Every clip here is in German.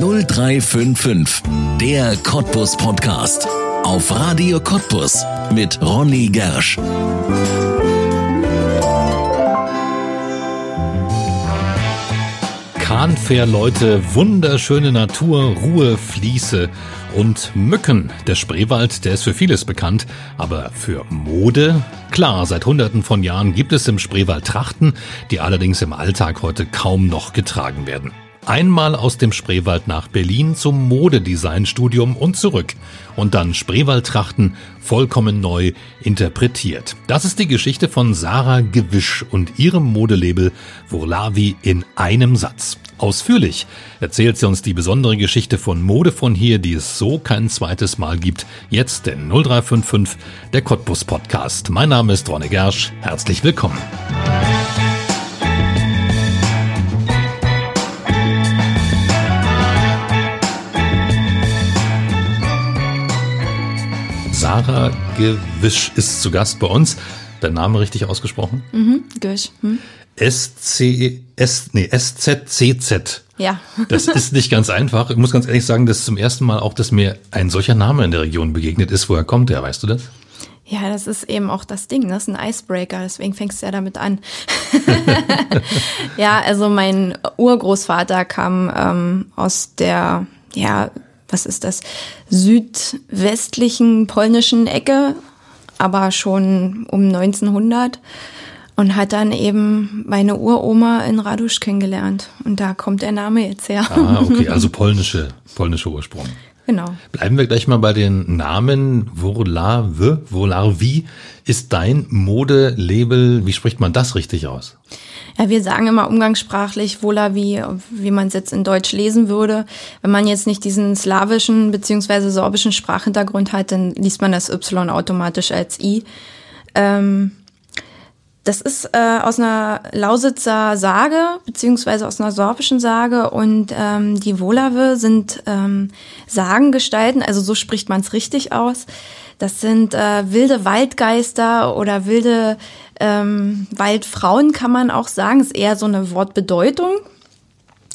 0355, der Cottbus Podcast. Auf Radio Cottbus mit Ronny Gersch. Kahnfährleute, wunderschöne Natur, Ruhe, Fließe und Mücken. Der Spreewald, der ist für vieles bekannt, aber für Mode? Klar, seit hunderten von Jahren gibt es im Spreewald Trachten, die allerdings im Alltag heute kaum noch getragen werden. Einmal aus dem Spreewald nach Berlin zum Modedesignstudium und zurück. Und dann Spreewaldtrachten vollkommen neu interpretiert. Das ist die Geschichte von Sarah Gewisch und ihrem Modelabel Vorlavi in einem Satz. Ausführlich erzählt sie uns die besondere Geschichte von Mode von hier, die es so kein zweites Mal gibt. Jetzt den 0355, der Cottbus Podcast. Mein Name ist Ronne Gersch. Herzlich willkommen. Sarah Gewisch ist zu Gast bei uns. Dein Name richtig ausgesprochen? Mhm, Gewisch. Hm. SC, S, nee, SZCZ. Ja. Das ist nicht ganz einfach. Ich muss ganz ehrlich sagen, das ist zum ersten Mal auch, dass mir ein solcher Name in der Region begegnet ist. Woher kommt der? Weißt du das? Ja, das ist eben auch das Ding. Das ist ein Icebreaker. Deswegen fängst du ja damit an. ja, also mein Urgroßvater kam ähm, aus der, ja, was ist das, südwestlichen polnischen Ecke, aber schon um 1900 und hat dann eben meine Uroma in Radusch kennengelernt. Und da kommt der Name jetzt her. Ah, okay, also polnische, polnische Ursprung. Genau. Bleiben wir gleich mal bei den Namen. Vorlave, Vorlarvi ist dein Modelabel. Wie spricht man das richtig aus? Ja, wir sagen immer umgangssprachlich Wola, wie, wie man es jetzt in Deutsch lesen würde. Wenn man jetzt nicht diesen slawischen beziehungsweise sorbischen Sprachhintergrund hat, dann liest man das Y automatisch als I. Ähm, das ist äh, aus einer Lausitzer Sage, beziehungsweise aus einer sorbischen Sage. Und ähm, die Wolave sind ähm, Sagengestalten, also so spricht man es richtig aus. Das sind äh, wilde Waldgeister oder wilde ähm, Waldfrauen, kann man auch sagen. Ist eher so eine Wortbedeutung.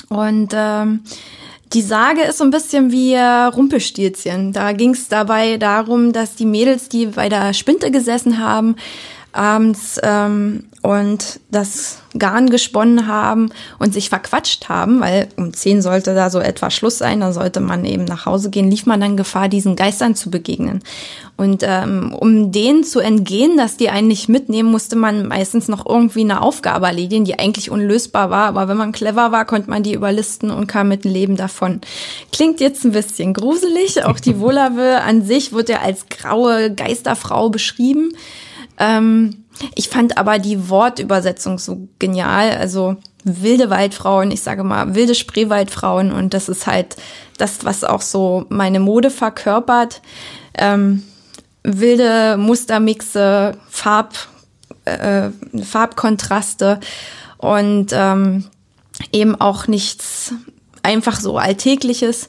Und ähm, die Sage ist so ein bisschen wie äh, Rumpelstilzchen. Da ging es dabei darum, dass die Mädels, die bei der Spinte gesessen haben, abends ähm, und das Garn gesponnen haben und sich verquatscht haben, weil um zehn sollte da so etwa Schluss sein, dann sollte man eben nach Hause gehen, lief man dann Gefahr, diesen Geistern zu begegnen. Und ähm, um denen zu entgehen, dass die einen nicht mitnehmen, musste man meistens noch irgendwie eine Aufgabe erledigen, die eigentlich unlösbar war. Aber wenn man clever war, konnte man die überlisten und kam mit dem Leben davon. Klingt jetzt ein bisschen gruselig. Auch die Wolave an sich wird ja als graue Geisterfrau beschrieben. Ähm, ich fand aber die Wortübersetzung so genial. Also wilde Waldfrauen, ich sage mal wilde Spreewaldfrauen und das ist halt das, was auch so meine Mode verkörpert. Ähm, wilde Mustermixe, Farb, äh, Farbkontraste und ähm, eben auch nichts einfach so Alltägliches.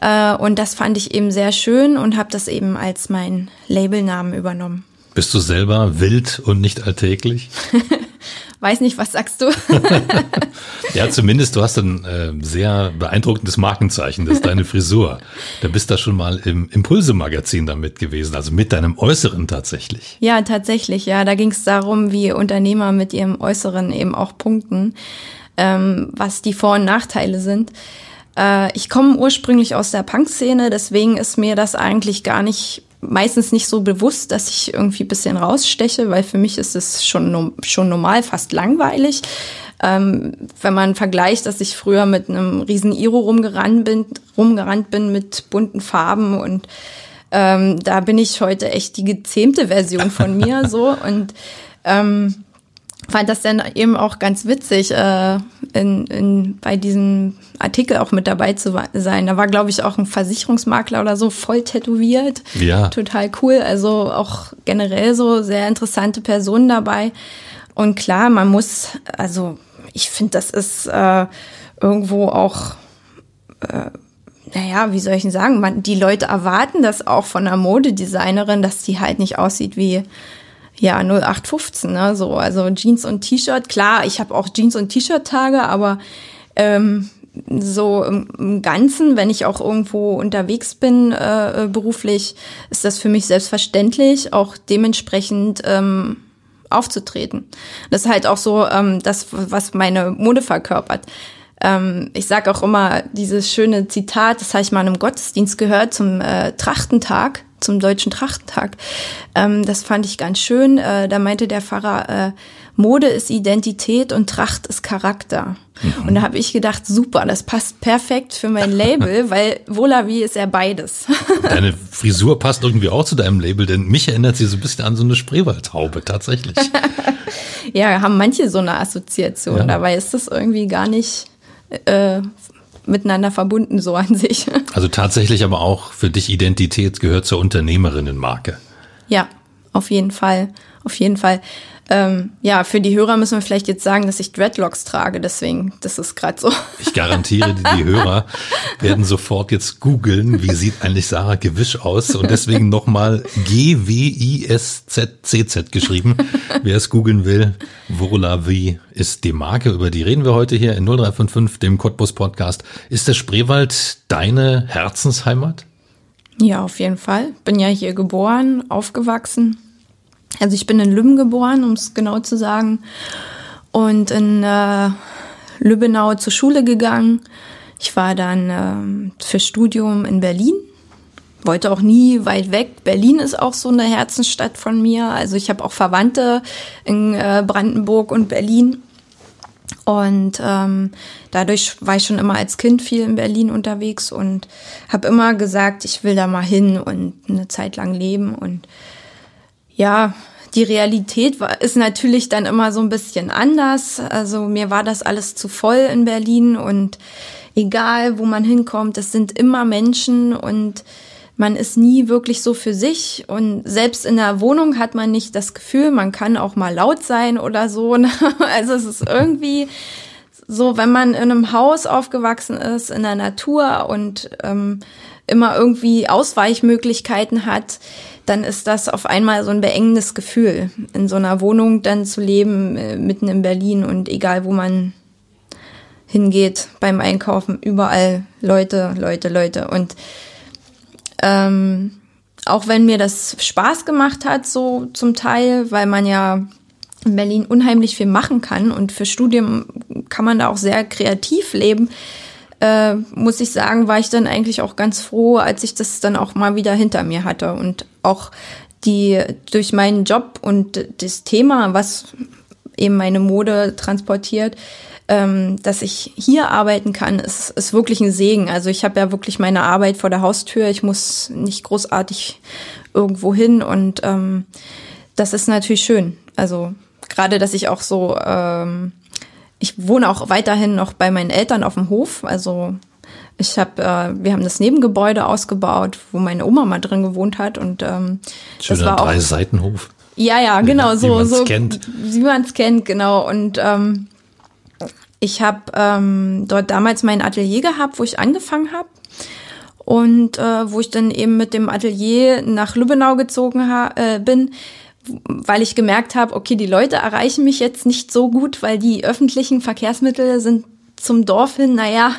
Äh, und das fand ich eben sehr schön und habe das eben als mein Labelnamen übernommen. Bist du selber wild und nicht alltäglich? Weiß nicht, was sagst du? ja, zumindest du hast ein äh, sehr beeindruckendes Markenzeichen, das ist deine Frisur. Da bist du schon mal im Impulse-Magazin damit gewesen, also mit deinem Äußeren tatsächlich. Ja, tatsächlich, ja. Da ging es darum, wie Unternehmer mit ihrem Äußeren eben auch punkten, ähm, was die Vor- und Nachteile sind. Äh, ich komme ursprünglich aus der Punk-Szene, deswegen ist mir das eigentlich gar nicht meistens nicht so bewusst, dass ich irgendwie ein bisschen raussteche, weil für mich ist es schon, schon normal, fast langweilig. Ähm, wenn man vergleicht, dass ich früher mit einem riesen Iro rumgerannt bin, rumgerannt bin mit bunten Farben und ähm, da bin ich heute echt die gezähmte Version von mir so und ähm, fand das dann eben auch ganz witzig, äh, in, in, bei diesem Artikel auch mit dabei zu sein. Da war, glaube ich, auch ein Versicherungsmakler oder so voll tätowiert. Ja. Total cool. Also auch generell so sehr interessante Personen dabei. Und klar, man muss, also ich finde, das ist äh, irgendwo auch, äh, naja, wie soll ich denn sagen, man, die Leute erwarten das auch von einer Modedesignerin, dass die halt nicht aussieht wie ja, 0815, ne? So, also Jeans und T-Shirt. Klar, ich habe auch Jeans und T-Shirt-Tage, aber ähm, so im, Ganzen, wenn ich auch irgendwo unterwegs bin äh, beruflich, ist das für mich selbstverständlich, auch dementsprechend ähm, aufzutreten. Das ist halt auch so ähm, das, was meine Mode verkörpert. Ähm, ich sage auch immer dieses schöne Zitat, das habe ich mal im Gottesdienst gehört zum äh, Trachtentag, zum deutschen Trachtentag. Ähm, das fand ich ganz schön. Äh, da meinte der Pfarrer, äh, Mode ist Identität und Tracht ist Charakter. Mhm. Und da habe ich gedacht, super, das passt perfekt für mein Label, weil Volavi ist ja beides. Deine Frisur passt irgendwie auch zu deinem Label, denn mich erinnert sie so ein bisschen an so eine Spreewaldtaube, tatsächlich. ja, haben manche so eine Assoziation. Ja. Dabei ist das irgendwie gar nicht äh, miteinander verbunden, so an sich. Also tatsächlich aber auch für dich Identität gehört zur Unternehmerinnenmarke. Ja, auf jeden Fall. Auf jeden Fall. Ähm, ja, für die Hörer müssen wir vielleicht jetzt sagen, dass ich Dreadlocks trage, deswegen, das ist gerade so. Ich garantiere, die Hörer werden sofort jetzt googeln, wie sieht eigentlich Sarah Gewisch aus und deswegen nochmal G-W-I-S-Z-C-Z geschrieben. Wer es googeln will, Vola wie ist die Marke, über die reden wir heute hier in 0355, dem Cottbus Podcast. Ist der Spreewald deine Herzensheimat? Ja, auf jeden Fall. Bin ja hier geboren, aufgewachsen also ich bin in Lübben geboren, um es genau zu sagen, und in äh, Lübbenau zur Schule gegangen. Ich war dann äh, für Studium in Berlin, wollte auch nie weit weg. Berlin ist auch so eine Herzensstadt von mir. Also ich habe auch Verwandte in äh, Brandenburg und Berlin. Und ähm, dadurch war ich schon immer als Kind viel in Berlin unterwegs und habe immer gesagt, ich will da mal hin und eine Zeit lang leben. Und ja, die Realität war, ist natürlich dann immer so ein bisschen anders. Also mir war das alles zu voll in Berlin und egal, wo man hinkommt, es sind immer Menschen und man ist nie wirklich so für sich und selbst in der Wohnung hat man nicht das Gefühl, man kann auch mal laut sein oder so. Also es ist irgendwie so, wenn man in einem Haus aufgewachsen ist, in der Natur und ähm, immer irgendwie Ausweichmöglichkeiten hat, dann ist das auf einmal so ein beengendes Gefühl, in so einer Wohnung dann zu leben, äh, mitten in Berlin und egal wo man hingeht beim Einkaufen, überall Leute, Leute, Leute. Und ähm, auch wenn mir das Spaß gemacht hat, so zum Teil, weil man ja in Berlin unheimlich viel machen kann und für Studium kann man da auch sehr kreativ leben, äh, muss ich sagen, war ich dann eigentlich auch ganz froh, als ich das dann auch mal wieder hinter mir hatte und auch die durch meinen Job und das Thema, was eben meine Mode transportiert, ähm, dass ich hier arbeiten kann, ist, ist wirklich ein Segen. Also ich habe ja wirklich meine Arbeit vor der Haustür. Ich muss nicht großartig irgendwo hin und ähm, das ist natürlich schön. Also gerade, dass ich auch so ähm, ich wohne auch weiterhin noch bei meinen Eltern auf dem Hof. Also ich habe, äh, wir haben das Nebengebäude ausgebaut, wo meine Oma mal drin gewohnt hat und ähm, Schöner das war drei Seitenhof. Ja, ja, genau, so, so kennt. wie man es kennt, genau. Und ähm, ich habe ähm, dort damals mein Atelier gehabt, wo ich angefangen habe und äh, wo ich dann eben mit dem Atelier nach Lübbenau gezogen äh, bin weil ich gemerkt habe, okay, die Leute erreichen mich jetzt nicht so gut, weil die öffentlichen Verkehrsmittel sind zum Dorf hin, naja,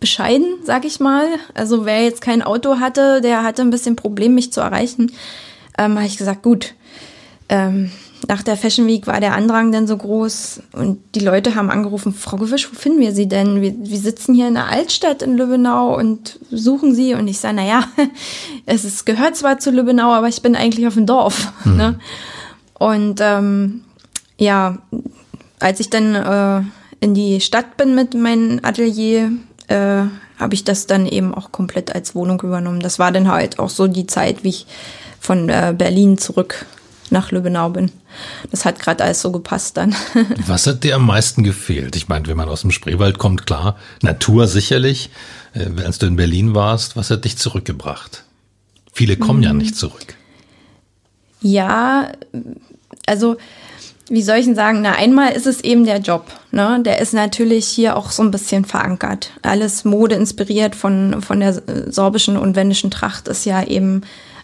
bescheiden, sag ich mal. Also wer jetzt kein Auto hatte, der hatte ein bisschen Problem, mich zu erreichen. Ähm, habe ich gesagt, gut, ähm, nach der Fashion Week war der Andrang dann so groß und die Leute haben angerufen, Frau Gewisch, wo finden wir Sie denn? Wir, wir sitzen hier in der Altstadt in Lübbenau und suchen Sie. Und ich sage, naja, es ist, gehört zwar zu Lübbenau, aber ich bin eigentlich auf dem Dorf. Mhm. Ne? Und ähm, ja, als ich dann äh, in die Stadt bin mit meinem Atelier, äh, habe ich das dann eben auch komplett als Wohnung übernommen. Das war dann halt auch so die Zeit, wie ich von äh, Berlin zurück nach Lübbenau bin. Das hat gerade alles so gepasst dann. Was hat dir am meisten gefehlt? Ich meine, wenn man aus dem Spreewald kommt, klar, Natur sicherlich. Äh, als du in Berlin warst, was hat dich zurückgebracht? Viele kommen mhm. ja nicht zurück. Ja, also wie soll ich denn sagen? Na, einmal ist es eben der Job. Ne? Der ist natürlich hier auch so ein bisschen verankert. Alles Mode inspiriert von, von der sorbischen und wendischen Tracht ist ja eben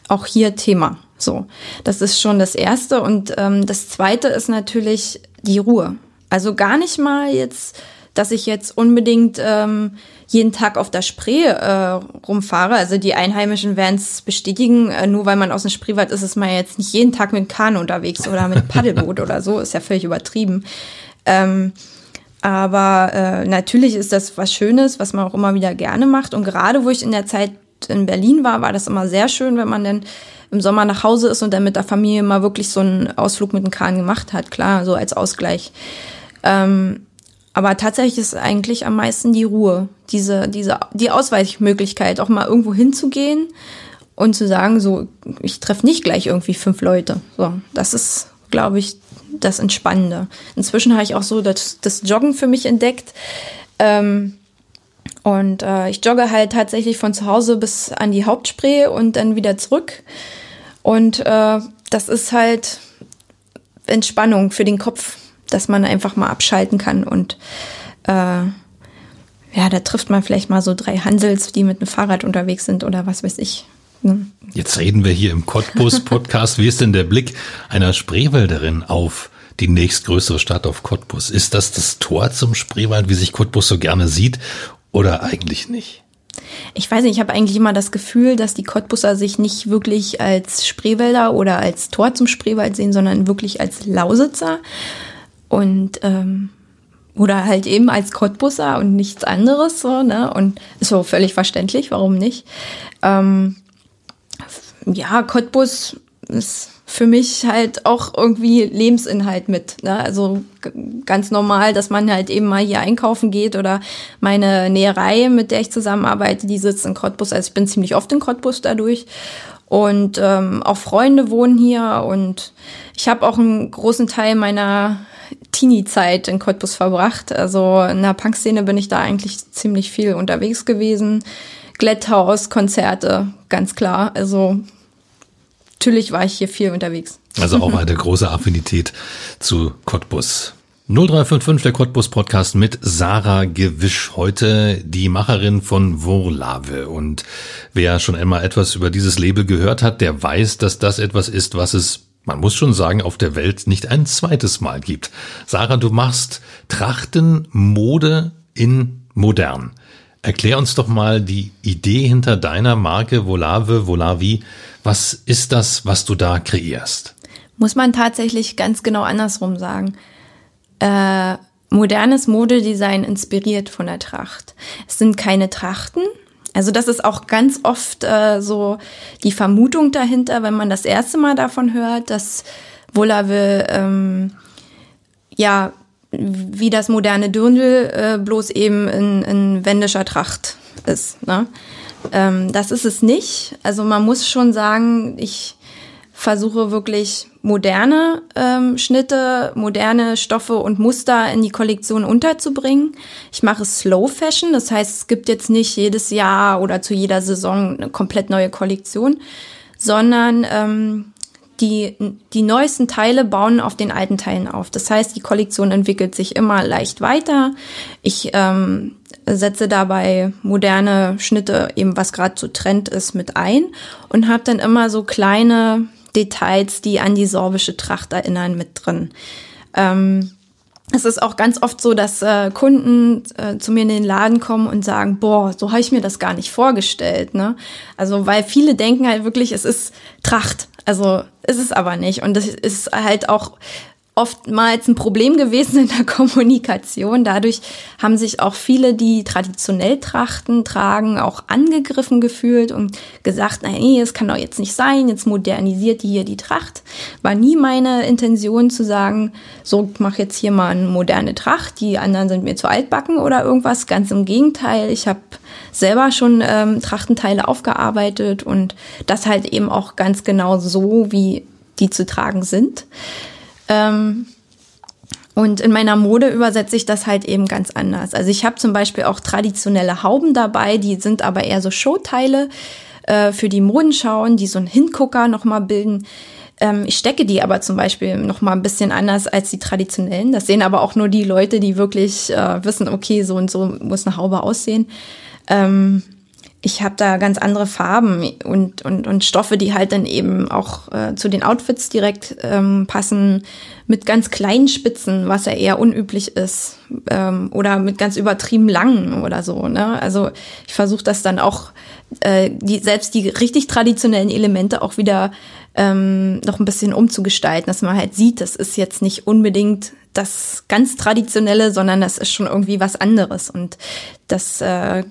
auch hier Thema. So, das ist schon das Erste. Und ähm, das Zweite ist natürlich die Ruhe. Also gar nicht mal jetzt dass ich jetzt unbedingt ähm, jeden Tag auf der Spree äh, rumfahre. Also die Einheimischen werden es bestätigen. Äh, nur weil man aus dem Spreewald ist, ist man jetzt nicht jeden Tag mit Kahn unterwegs oder mit Paddelboot oder so. Ist ja völlig übertrieben. Ähm, aber äh, natürlich ist das was Schönes, was man auch immer wieder gerne macht. Und gerade wo ich in der Zeit in Berlin war, war das immer sehr schön, wenn man dann im Sommer nach Hause ist und dann mit der Familie mal wirklich so einen Ausflug mit dem Kahn gemacht hat. Klar, so als Ausgleich. Ähm, aber tatsächlich ist eigentlich am meisten die Ruhe, diese, diese, die Ausweichmöglichkeit, auch mal irgendwo hinzugehen und zu sagen, so, ich treffe nicht gleich irgendwie fünf Leute. So, das ist, glaube ich, das Entspannende. Inzwischen habe ich auch so das, das Joggen für mich entdeckt. Ähm, und äh, ich jogge halt tatsächlich von zu Hause bis an die Hauptspree und dann wieder zurück. Und äh, das ist halt Entspannung für den Kopf, dass man einfach mal abschalten kann. Und äh, ja, da trifft man vielleicht mal so drei Hansels, die mit einem Fahrrad unterwegs sind oder was weiß ich. Hm. Jetzt reden wir hier im Cottbus-Podcast. Wie ist denn der Blick einer Spreewälderin auf die nächstgrößere Stadt auf Cottbus? Ist das das Tor zum Spreewald, wie sich Cottbus so gerne sieht? Oder eigentlich nicht? Ich weiß nicht, ich habe eigentlich immer das Gefühl, dass die Cottbusser sich nicht wirklich als Spreewälder oder als Tor zum Spreewald sehen, sondern wirklich als Lausitzer und ähm, oder halt eben als Cottbusser und nichts anderes so, ne? Und ist so völlig verständlich, warum nicht? Ähm, ja, Cottbus ist für mich halt auch irgendwie Lebensinhalt mit. Ne? Also ganz normal, dass man halt eben mal hier einkaufen geht oder meine Näherei, mit der ich zusammenarbeite, die sitzt in Cottbus. Also ich bin ziemlich oft in Cottbus dadurch. Und ähm, auch Freunde wohnen hier und ich habe auch einen großen Teil meiner Teenie-Zeit in Cottbus verbracht. Also in der Punkszene bin ich da eigentlich ziemlich viel unterwegs gewesen. Glätthaus, Konzerte, ganz klar. Also natürlich war ich hier viel unterwegs. Also auch eine große Affinität zu Cottbus. 0355 der Cottbus Podcast mit Sarah Gewisch. Heute die Macherin von Vorlave. Und wer schon einmal etwas über dieses Label gehört hat, der weiß, dass das etwas ist, was es, man muss schon sagen, auf der Welt nicht ein zweites Mal gibt. Sarah, du machst Trachten, Mode in modern. Erklär uns doch mal die Idee hinter deiner Marke Volave, Volavi. Was ist das, was du da kreierst? Muss man tatsächlich ganz genau andersrum sagen. Äh, modernes Modedesign inspiriert von der Tracht. Es sind keine Trachten. Also das ist auch ganz oft äh, so die Vermutung dahinter, wenn man das erste Mal davon hört, dass Volave ähm, ja wie das moderne Dirndl, äh, bloß eben in, in wendischer Tracht ist. Ne? Ähm, das ist es nicht. Also man muss schon sagen, ich versuche wirklich moderne ähm, Schnitte, moderne Stoffe und Muster in die Kollektion unterzubringen. Ich mache Slow Fashion, das heißt, es gibt jetzt nicht jedes Jahr oder zu jeder Saison eine komplett neue Kollektion, sondern ähm, die, die neuesten Teile bauen auf den alten Teilen auf. Das heißt, die Kollektion entwickelt sich immer leicht weiter. Ich ähm, setze dabei moderne Schnitte, eben was gerade so Trend ist, mit ein und habe dann immer so kleine Details, die an die sorbische Tracht erinnern, mit drin. Ähm, es ist auch ganz oft so, dass äh, Kunden äh, zu mir in den Laden kommen und sagen, boah, so habe ich mir das gar nicht vorgestellt. Ne? Also weil viele denken halt wirklich, es ist Tracht. Also ist es aber nicht. Und das ist halt auch oftmals ein Problem gewesen in der Kommunikation. Dadurch haben sich auch viele, die traditionell Trachten tragen, auch angegriffen gefühlt und gesagt, nee, es kann doch jetzt nicht sein, jetzt modernisiert die hier die Tracht. War nie meine Intention zu sagen, so mach jetzt hier mal eine moderne Tracht, die anderen sind mir zu altbacken oder irgendwas. Ganz im Gegenteil, ich habe selber schon ähm, Trachtenteile aufgearbeitet und das halt eben auch ganz genau so, wie die zu tragen sind. Ähm, und in meiner Mode übersetze ich das halt eben ganz anders. Also ich habe zum Beispiel auch traditionelle Hauben dabei, die sind aber eher so Showteile äh, für die Modenschauen, die so einen Hingucker nochmal bilden. Ähm, ich stecke die aber zum Beispiel nochmal ein bisschen anders als die traditionellen. Das sehen aber auch nur die Leute, die wirklich äh, wissen, okay, so und so muss eine Haube aussehen. Ähm, ich habe da ganz andere Farben und, und, und Stoffe, die halt dann eben auch äh, zu den Outfits direkt ähm, passen, mit ganz kleinen Spitzen, was ja eher unüblich ist, ähm, oder mit ganz übertrieben langen oder so. Ne? Also ich versuche das dann auch, äh, die, selbst die richtig traditionellen Elemente auch wieder ähm, noch ein bisschen umzugestalten, dass man halt sieht, das ist jetzt nicht unbedingt das ganz Traditionelle, sondern das ist schon irgendwie was anderes. Und das äh,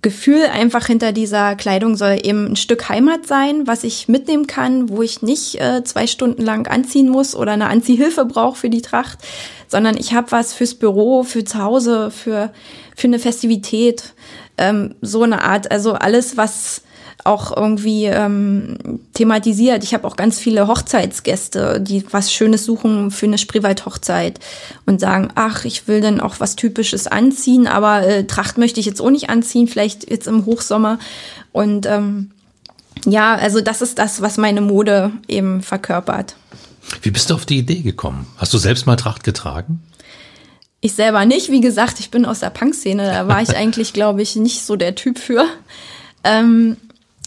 Gefühl einfach hinter dieser Kleidung soll eben ein Stück Heimat sein, was ich mitnehmen kann, wo ich nicht äh, zwei Stunden lang anziehen muss oder eine Anziehhilfe brauche für die Tracht, sondern ich habe was fürs Büro, für zu Hause, für, für eine Festivität, ähm, so eine Art, also alles, was auch irgendwie ähm, thematisiert. Ich habe auch ganz viele Hochzeitsgäste, die was Schönes suchen für eine Spreewald-Hochzeit und sagen, ach, ich will dann auch was Typisches anziehen, aber äh, Tracht möchte ich jetzt auch nicht anziehen, vielleicht jetzt im Hochsommer. Und ähm, ja, also das ist das, was meine Mode eben verkörpert. Wie bist du auf die Idee gekommen? Hast du selbst mal Tracht getragen? Ich selber nicht. Wie gesagt, ich bin aus der Punk-Szene. Da war ich eigentlich, glaube ich, nicht so der Typ für. Ähm,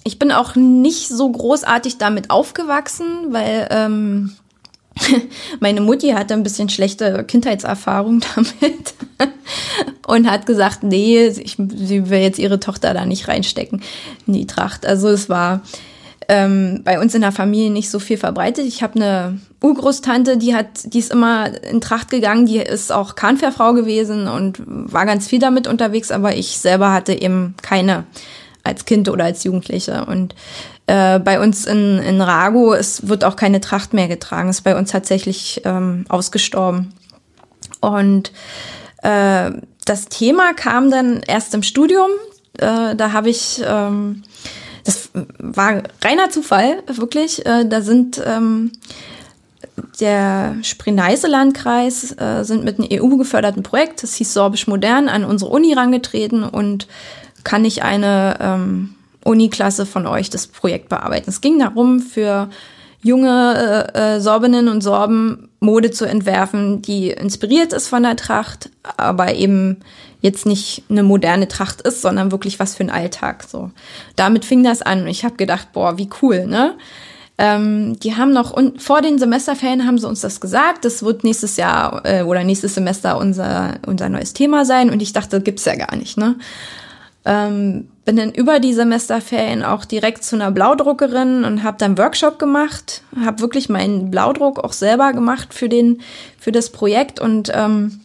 ich bin auch nicht so großartig damit aufgewachsen, weil ähm, meine Mutti hatte ein bisschen schlechte Kindheitserfahrung damit und hat gesagt, nee, ich, sie will jetzt ihre Tochter da nicht reinstecken in die Tracht. Also es war ähm, bei uns in der Familie nicht so viel verbreitet. Ich habe eine Urgroßtante, die hat, die ist immer in Tracht gegangen, die ist auch Kahnfährfrau gewesen und war ganz viel damit unterwegs, aber ich selber hatte eben keine als Kind oder als Jugendliche. Und äh, bei uns in, in Rago es wird auch keine Tracht mehr getragen. Ist bei uns tatsächlich ähm, ausgestorben. Und äh, das Thema kam dann erst im Studium. Äh, da habe ich, ähm, das war reiner Zufall, wirklich. Äh, da sind ähm, der Spree-Neiße-Landkreis äh, sind mit einem EU-geförderten Projekt, das hieß Sorbisch Modern, an unsere Uni rangetreten und kann ich eine ähm, Uni-Klasse von euch das Projekt bearbeiten. Es ging darum, für junge äh, äh, Sorbinnen und Sorben Mode zu entwerfen, die inspiriert ist von der Tracht, aber eben jetzt nicht eine moderne Tracht ist, sondern wirklich was für den Alltag. So, damit fing das an. Und ich habe gedacht, boah, wie cool, ne? Ähm, die haben noch und vor den Semesterferien haben sie uns das gesagt. Das wird nächstes Jahr äh, oder nächstes Semester unser unser neues Thema sein. Und ich dachte, gibt's ja gar nicht, ne? Ähm, bin dann über die Semesterferien auch direkt zu einer Blaudruckerin und habe dann Workshop gemacht, habe wirklich meinen Blaudruck auch selber gemacht für den für das Projekt und ähm,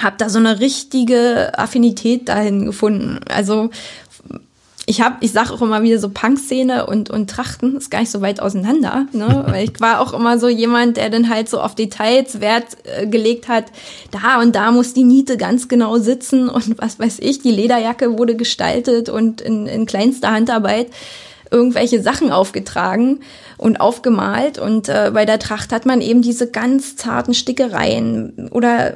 habe da so eine richtige Affinität dahin gefunden. Also ich habe, ich sage auch immer wieder so Punk-Szene und, und Trachten ist gar nicht so weit auseinander, ne? Weil ich war auch immer so jemand, der dann halt so auf Details Wert äh, gelegt hat. Da und da muss die Niete ganz genau sitzen und was weiß ich, die Lederjacke wurde gestaltet und in, in kleinster Handarbeit irgendwelche Sachen aufgetragen und aufgemalt. Und äh, bei der Tracht hat man eben diese ganz zarten Stickereien oder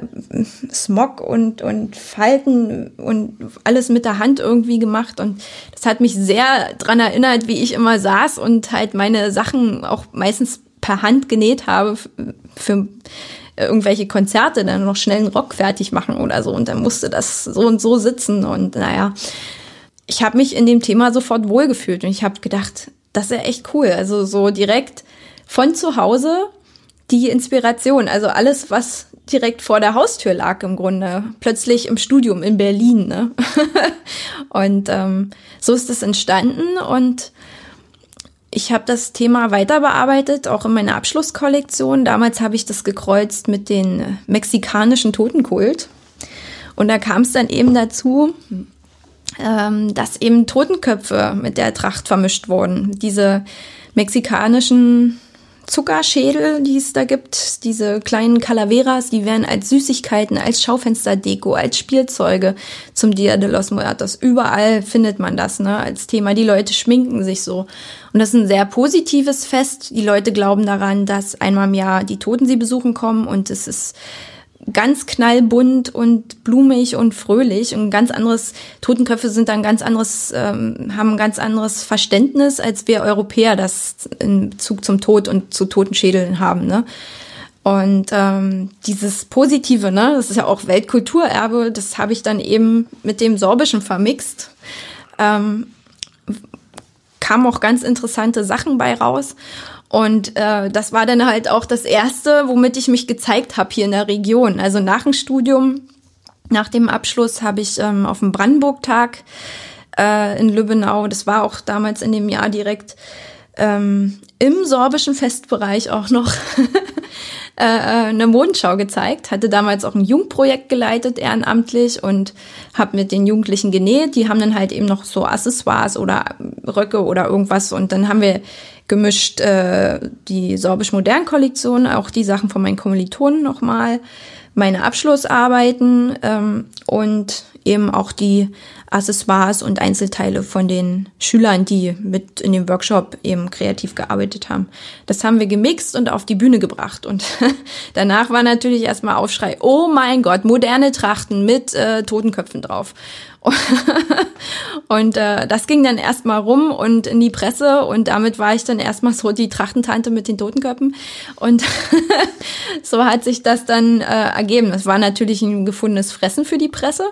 Smog und, und Falten und alles mit der Hand irgendwie gemacht. Und das hat mich sehr dran erinnert, wie ich immer saß und halt meine Sachen auch meistens per Hand genäht habe für irgendwelche Konzerte dann noch schnell einen Rock fertig machen oder so und dann musste das so und so sitzen und naja, ich habe mich in dem Thema sofort wohlgefühlt und ich habe gedacht, das ist ja echt cool. Also so direkt von zu Hause die Inspiration, also alles, was direkt vor der Haustür lag im Grunde, plötzlich im Studium in Berlin. Ne? und ähm, so ist es entstanden und ich habe das Thema weiter bearbeitet, auch in meiner Abschlusskollektion. Damals habe ich das gekreuzt mit den mexikanischen Totenkult. Und da kam es dann eben dazu, ähm, dass eben Totenköpfe mit der Tracht vermischt wurden. Diese mexikanischen Zuckerschädel, die es da gibt, diese kleinen Calaveras, die werden als Süßigkeiten, als Schaufensterdeko, als Spielzeuge zum Dia de los Muertos. Überall findet man das, ne, als Thema. Die Leute schminken sich so. Und das ist ein sehr positives Fest. Die Leute glauben daran, dass einmal im Jahr die Toten sie besuchen kommen und es ist ganz knallbunt und blumig und fröhlich und ganz anderes, Totenköpfe sind dann ganz anderes, ähm, haben ein ganz anderes Verständnis, als wir Europäer das in Bezug zum Tod und zu Totenschädeln haben, ne? Und ähm, dieses Positive, ne, das ist ja auch Weltkulturerbe, das habe ich dann eben mit dem Sorbischen vermixt. ähm, kamen auch ganz interessante Sachen bei raus. Und äh, das war dann halt auch das Erste, womit ich mich gezeigt habe hier in der Region. Also nach dem Studium, nach dem Abschluss habe ich ähm, auf dem Brandenburg-Tag äh, in Lübbenau, das war auch damals in dem Jahr direkt ähm, im sorbischen Festbereich auch noch äh, äh, eine Modenschau gezeigt. Hatte damals auch ein Jugendprojekt geleitet, ehrenamtlich und habe mit den Jugendlichen genäht. Die haben dann halt eben noch so Accessoires oder Röcke oder irgendwas und dann haben wir gemischt äh, die sorbisch-modern-Kollektion, auch die Sachen von meinen Kommilitonen nochmal, meine Abschlussarbeiten ähm, und eben auch die Accessoires und Einzelteile von den Schülern, die mit in dem Workshop eben kreativ gearbeitet haben. Das haben wir gemixt und auf die Bühne gebracht. Und danach war natürlich erstmal Aufschrei, oh mein Gott, moderne Trachten mit äh, Totenköpfen drauf. und äh, das ging dann erstmal rum und in die Presse und damit war ich dann erstmal so die Trachtentante mit den Totenköpfen. Und so hat sich das dann äh, ergeben. Das war natürlich ein gefundenes Fressen für die Presse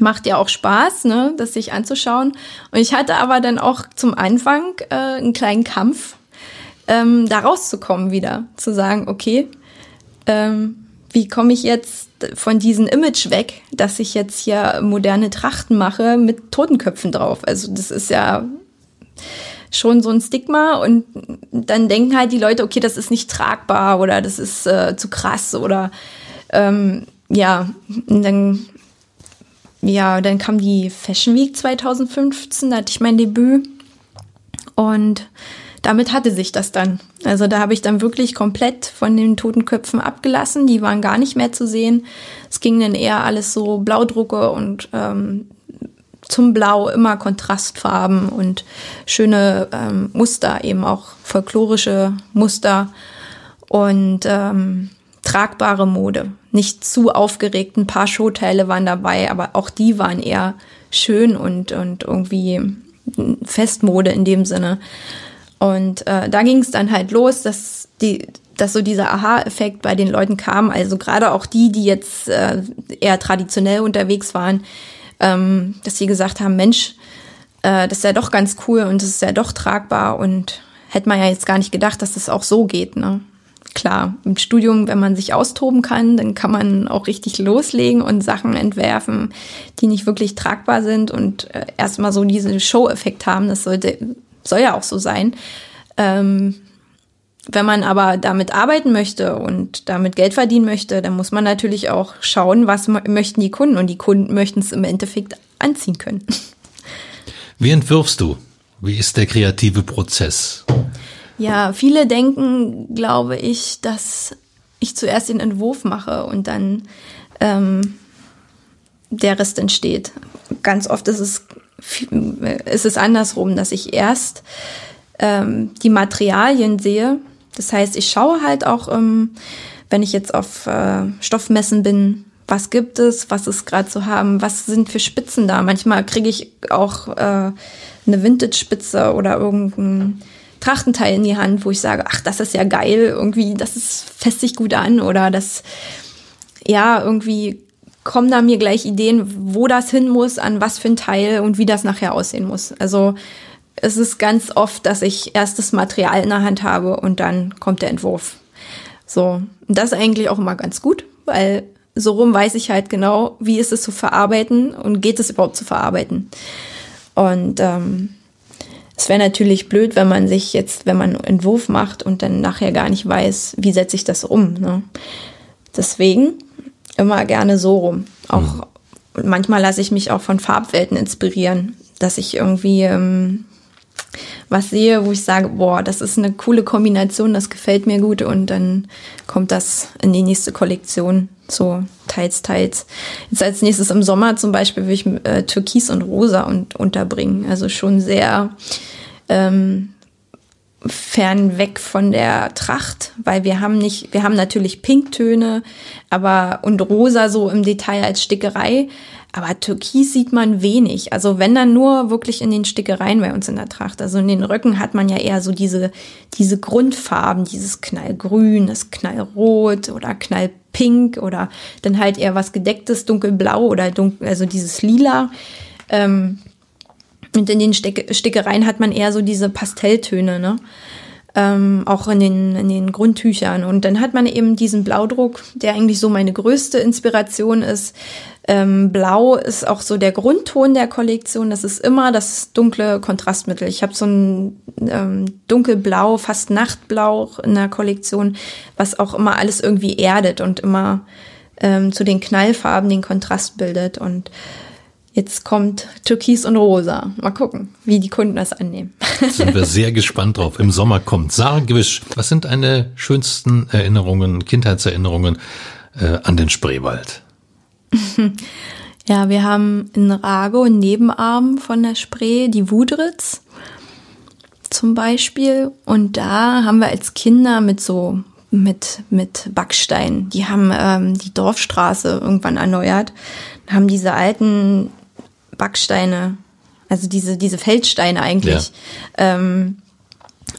macht ja auch Spaß, ne, das sich anzuschauen. Und ich hatte aber dann auch zum Anfang äh, einen kleinen Kampf, ähm, da rauszukommen wieder, zu sagen, okay, ähm, wie komme ich jetzt von diesem Image weg, dass ich jetzt hier moderne Trachten mache mit Totenköpfen drauf? Also das ist ja schon so ein Stigma und dann denken halt die Leute, okay, das ist nicht tragbar oder das ist äh, zu krass oder ähm, ja, und dann ja, dann kam die Fashion Week 2015, da hatte ich mein Debüt und damit hatte sich das dann. Also da habe ich dann wirklich komplett von den Totenköpfen abgelassen. Die waren gar nicht mehr zu sehen. Es ging dann eher alles so Blaudrucke und ähm, zum Blau immer Kontrastfarben und schöne ähm, Muster, eben auch folklorische Muster und ähm, tragbare Mode nicht zu aufgeregt. Ein paar Showteile waren dabei, aber auch die waren eher schön und, und irgendwie Festmode in dem Sinne. Und äh, da ging es dann halt los, dass die, dass so dieser Aha-Effekt bei den Leuten kam. Also gerade auch die, die jetzt äh, eher traditionell unterwegs waren, ähm, dass sie gesagt haben, Mensch, äh, das ist ja doch ganz cool und das ist ja doch tragbar und hätte man ja jetzt gar nicht gedacht, dass das auch so geht. Ne? klar, im Studium, wenn man sich austoben kann, dann kann man auch richtig loslegen und Sachen entwerfen, die nicht wirklich tragbar sind und äh, erstmal so diesen Show-Effekt haben. Das sollte, soll ja auch so sein. Ähm, wenn man aber damit arbeiten möchte und damit Geld verdienen möchte, dann muss man natürlich auch schauen, was möchten die Kunden und die Kunden möchten es im Endeffekt anziehen können. Wie entwirfst du? Wie ist der kreative Prozess? Ja, viele denken, glaube ich, dass ich zuerst den Entwurf mache und dann ähm, der Rest entsteht. Ganz oft ist es, ist es andersrum, dass ich erst ähm, die Materialien sehe. Das heißt, ich schaue halt auch, ähm, wenn ich jetzt auf äh, Stoffmessen bin, was gibt es, was ist gerade zu haben, was sind für Spitzen da. Manchmal kriege ich auch äh, eine Vintage-Spitze oder irgendein Trachtenteil in die Hand, wo ich sage, ach, das ist ja geil, irgendwie, das ist, fest sich gut an oder das, ja, irgendwie kommen da mir gleich Ideen, wo das hin muss, an was für ein Teil und wie das nachher aussehen muss. Also es ist ganz oft, dass ich erst das Material in der Hand habe und dann kommt der Entwurf. So, und das ist eigentlich auch immer ganz gut, weil so rum weiß ich halt genau, wie ist es zu verarbeiten und geht es überhaupt zu verarbeiten. Und ähm, es wäre natürlich blöd, wenn man sich jetzt, wenn man einen Entwurf macht und dann nachher gar nicht weiß, wie setze ich das um. Ne? Deswegen immer gerne so rum. Auch mhm. manchmal lasse ich mich auch von Farbwelten inspirieren, dass ich irgendwie ähm, was sehe, wo ich sage, boah, das ist eine coole Kombination, das gefällt mir gut und dann kommt das in die nächste Kollektion. So teils, teils. Jetzt als nächstes im Sommer zum Beispiel will ich äh, Türkis und Rosa und, unterbringen. Also schon sehr ähm, fern weg von der Tracht, weil wir haben nicht, wir haben natürlich Pinktöne, aber und rosa so im Detail als Stickerei, aber Türkis sieht man wenig. Also wenn dann nur wirklich in den Stickereien bei uns in der Tracht. Also in den Röcken hat man ja eher so diese, diese Grundfarben, dieses Knallgrün, das Knallrot oder Knallpink oder dann halt eher was gedecktes, dunkelblau oder dunkel, also dieses Lila. Ähm, Und in den Stick Stickereien hat man eher so diese Pastelltöne, ne? Ähm, auch in den, in den Grundtüchern. Und dann hat man eben diesen Blaudruck, der eigentlich so meine größte Inspiration ist. Ähm, Blau ist auch so der Grundton der Kollektion. Das ist immer das dunkle Kontrastmittel. Ich habe so ein ähm, dunkelblau, fast Nachtblau in der Kollektion, was auch immer alles irgendwie erdet und immer ähm, zu den Knallfarben den Kontrast bildet. Und Jetzt kommt Türkis und Rosa. Mal gucken, wie die Kunden das annehmen. Sind wir sehr gespannt drauf. Im Sommer kommt. Sarah Gewisch, was sind deine schönsten Erinnerungen, Kindheitserinnerungen äh, an den Spreewald? ja, wir haben in Rago einen Nebenarm von der Spree, die Wudritz zum Beispiel. Und da haben wir als Kinder mit so mit, mit Backstein. Die haben ähm, die Dorfstraße irgendwann erneuert, haben diese alten Backsteine, also diese, diese Feldsteine eigentlich, ja. ähm,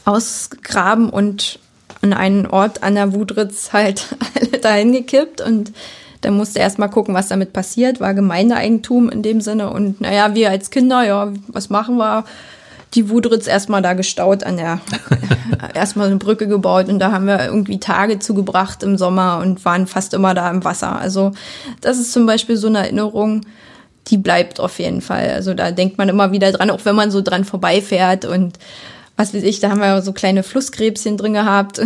ausgraben und an einen Ort an der Wudritz halt alle dahin gekippt und dann musste erst mal gucken, was damit passiert, war Gemeindeeigentum in dem Sinne und naja, wir als Kinder, ja, was machen wir? Die Wudritz erstmal da gestaut an der, erstmal eine Brücke gebaut und da haben wir irgendwie Tage zugebracht im Sommer und waren fast immer da im Wasser. Also das ist zum Beispiel so eine Erinnerung, die bleibt auf jeden Fall. Also da denkt man immer wieder dran, auch wenn man so dran vorbeifährt und was weiß ich, da haben wir so kleine Flusskrebschen drin gehabt.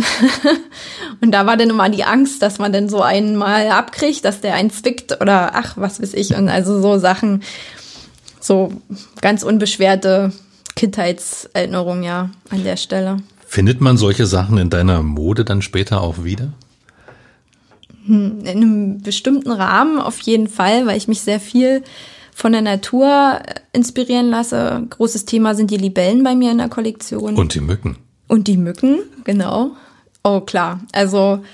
und da war dann immer die Angst, dass man dann so einen mal abkriegt, dass der einen zwickt oder ach, was weiß ich. Und also so Sachen, so ganz unbeschwerte Kindheitserinnerungen, ja, an der Stelle. Findet man solche Sachen in deiner Mode dann später auch wieder? Hm, in einem bestimmten Rahmen auf jeden Fall, weil ich mich sehr viel von der Natur äh, inspirieren lasse. Großes Thema sind die Libellen bei mir in der Kollektion. Und die Mücken. Und die Mücken, genau. Oh klar. Also,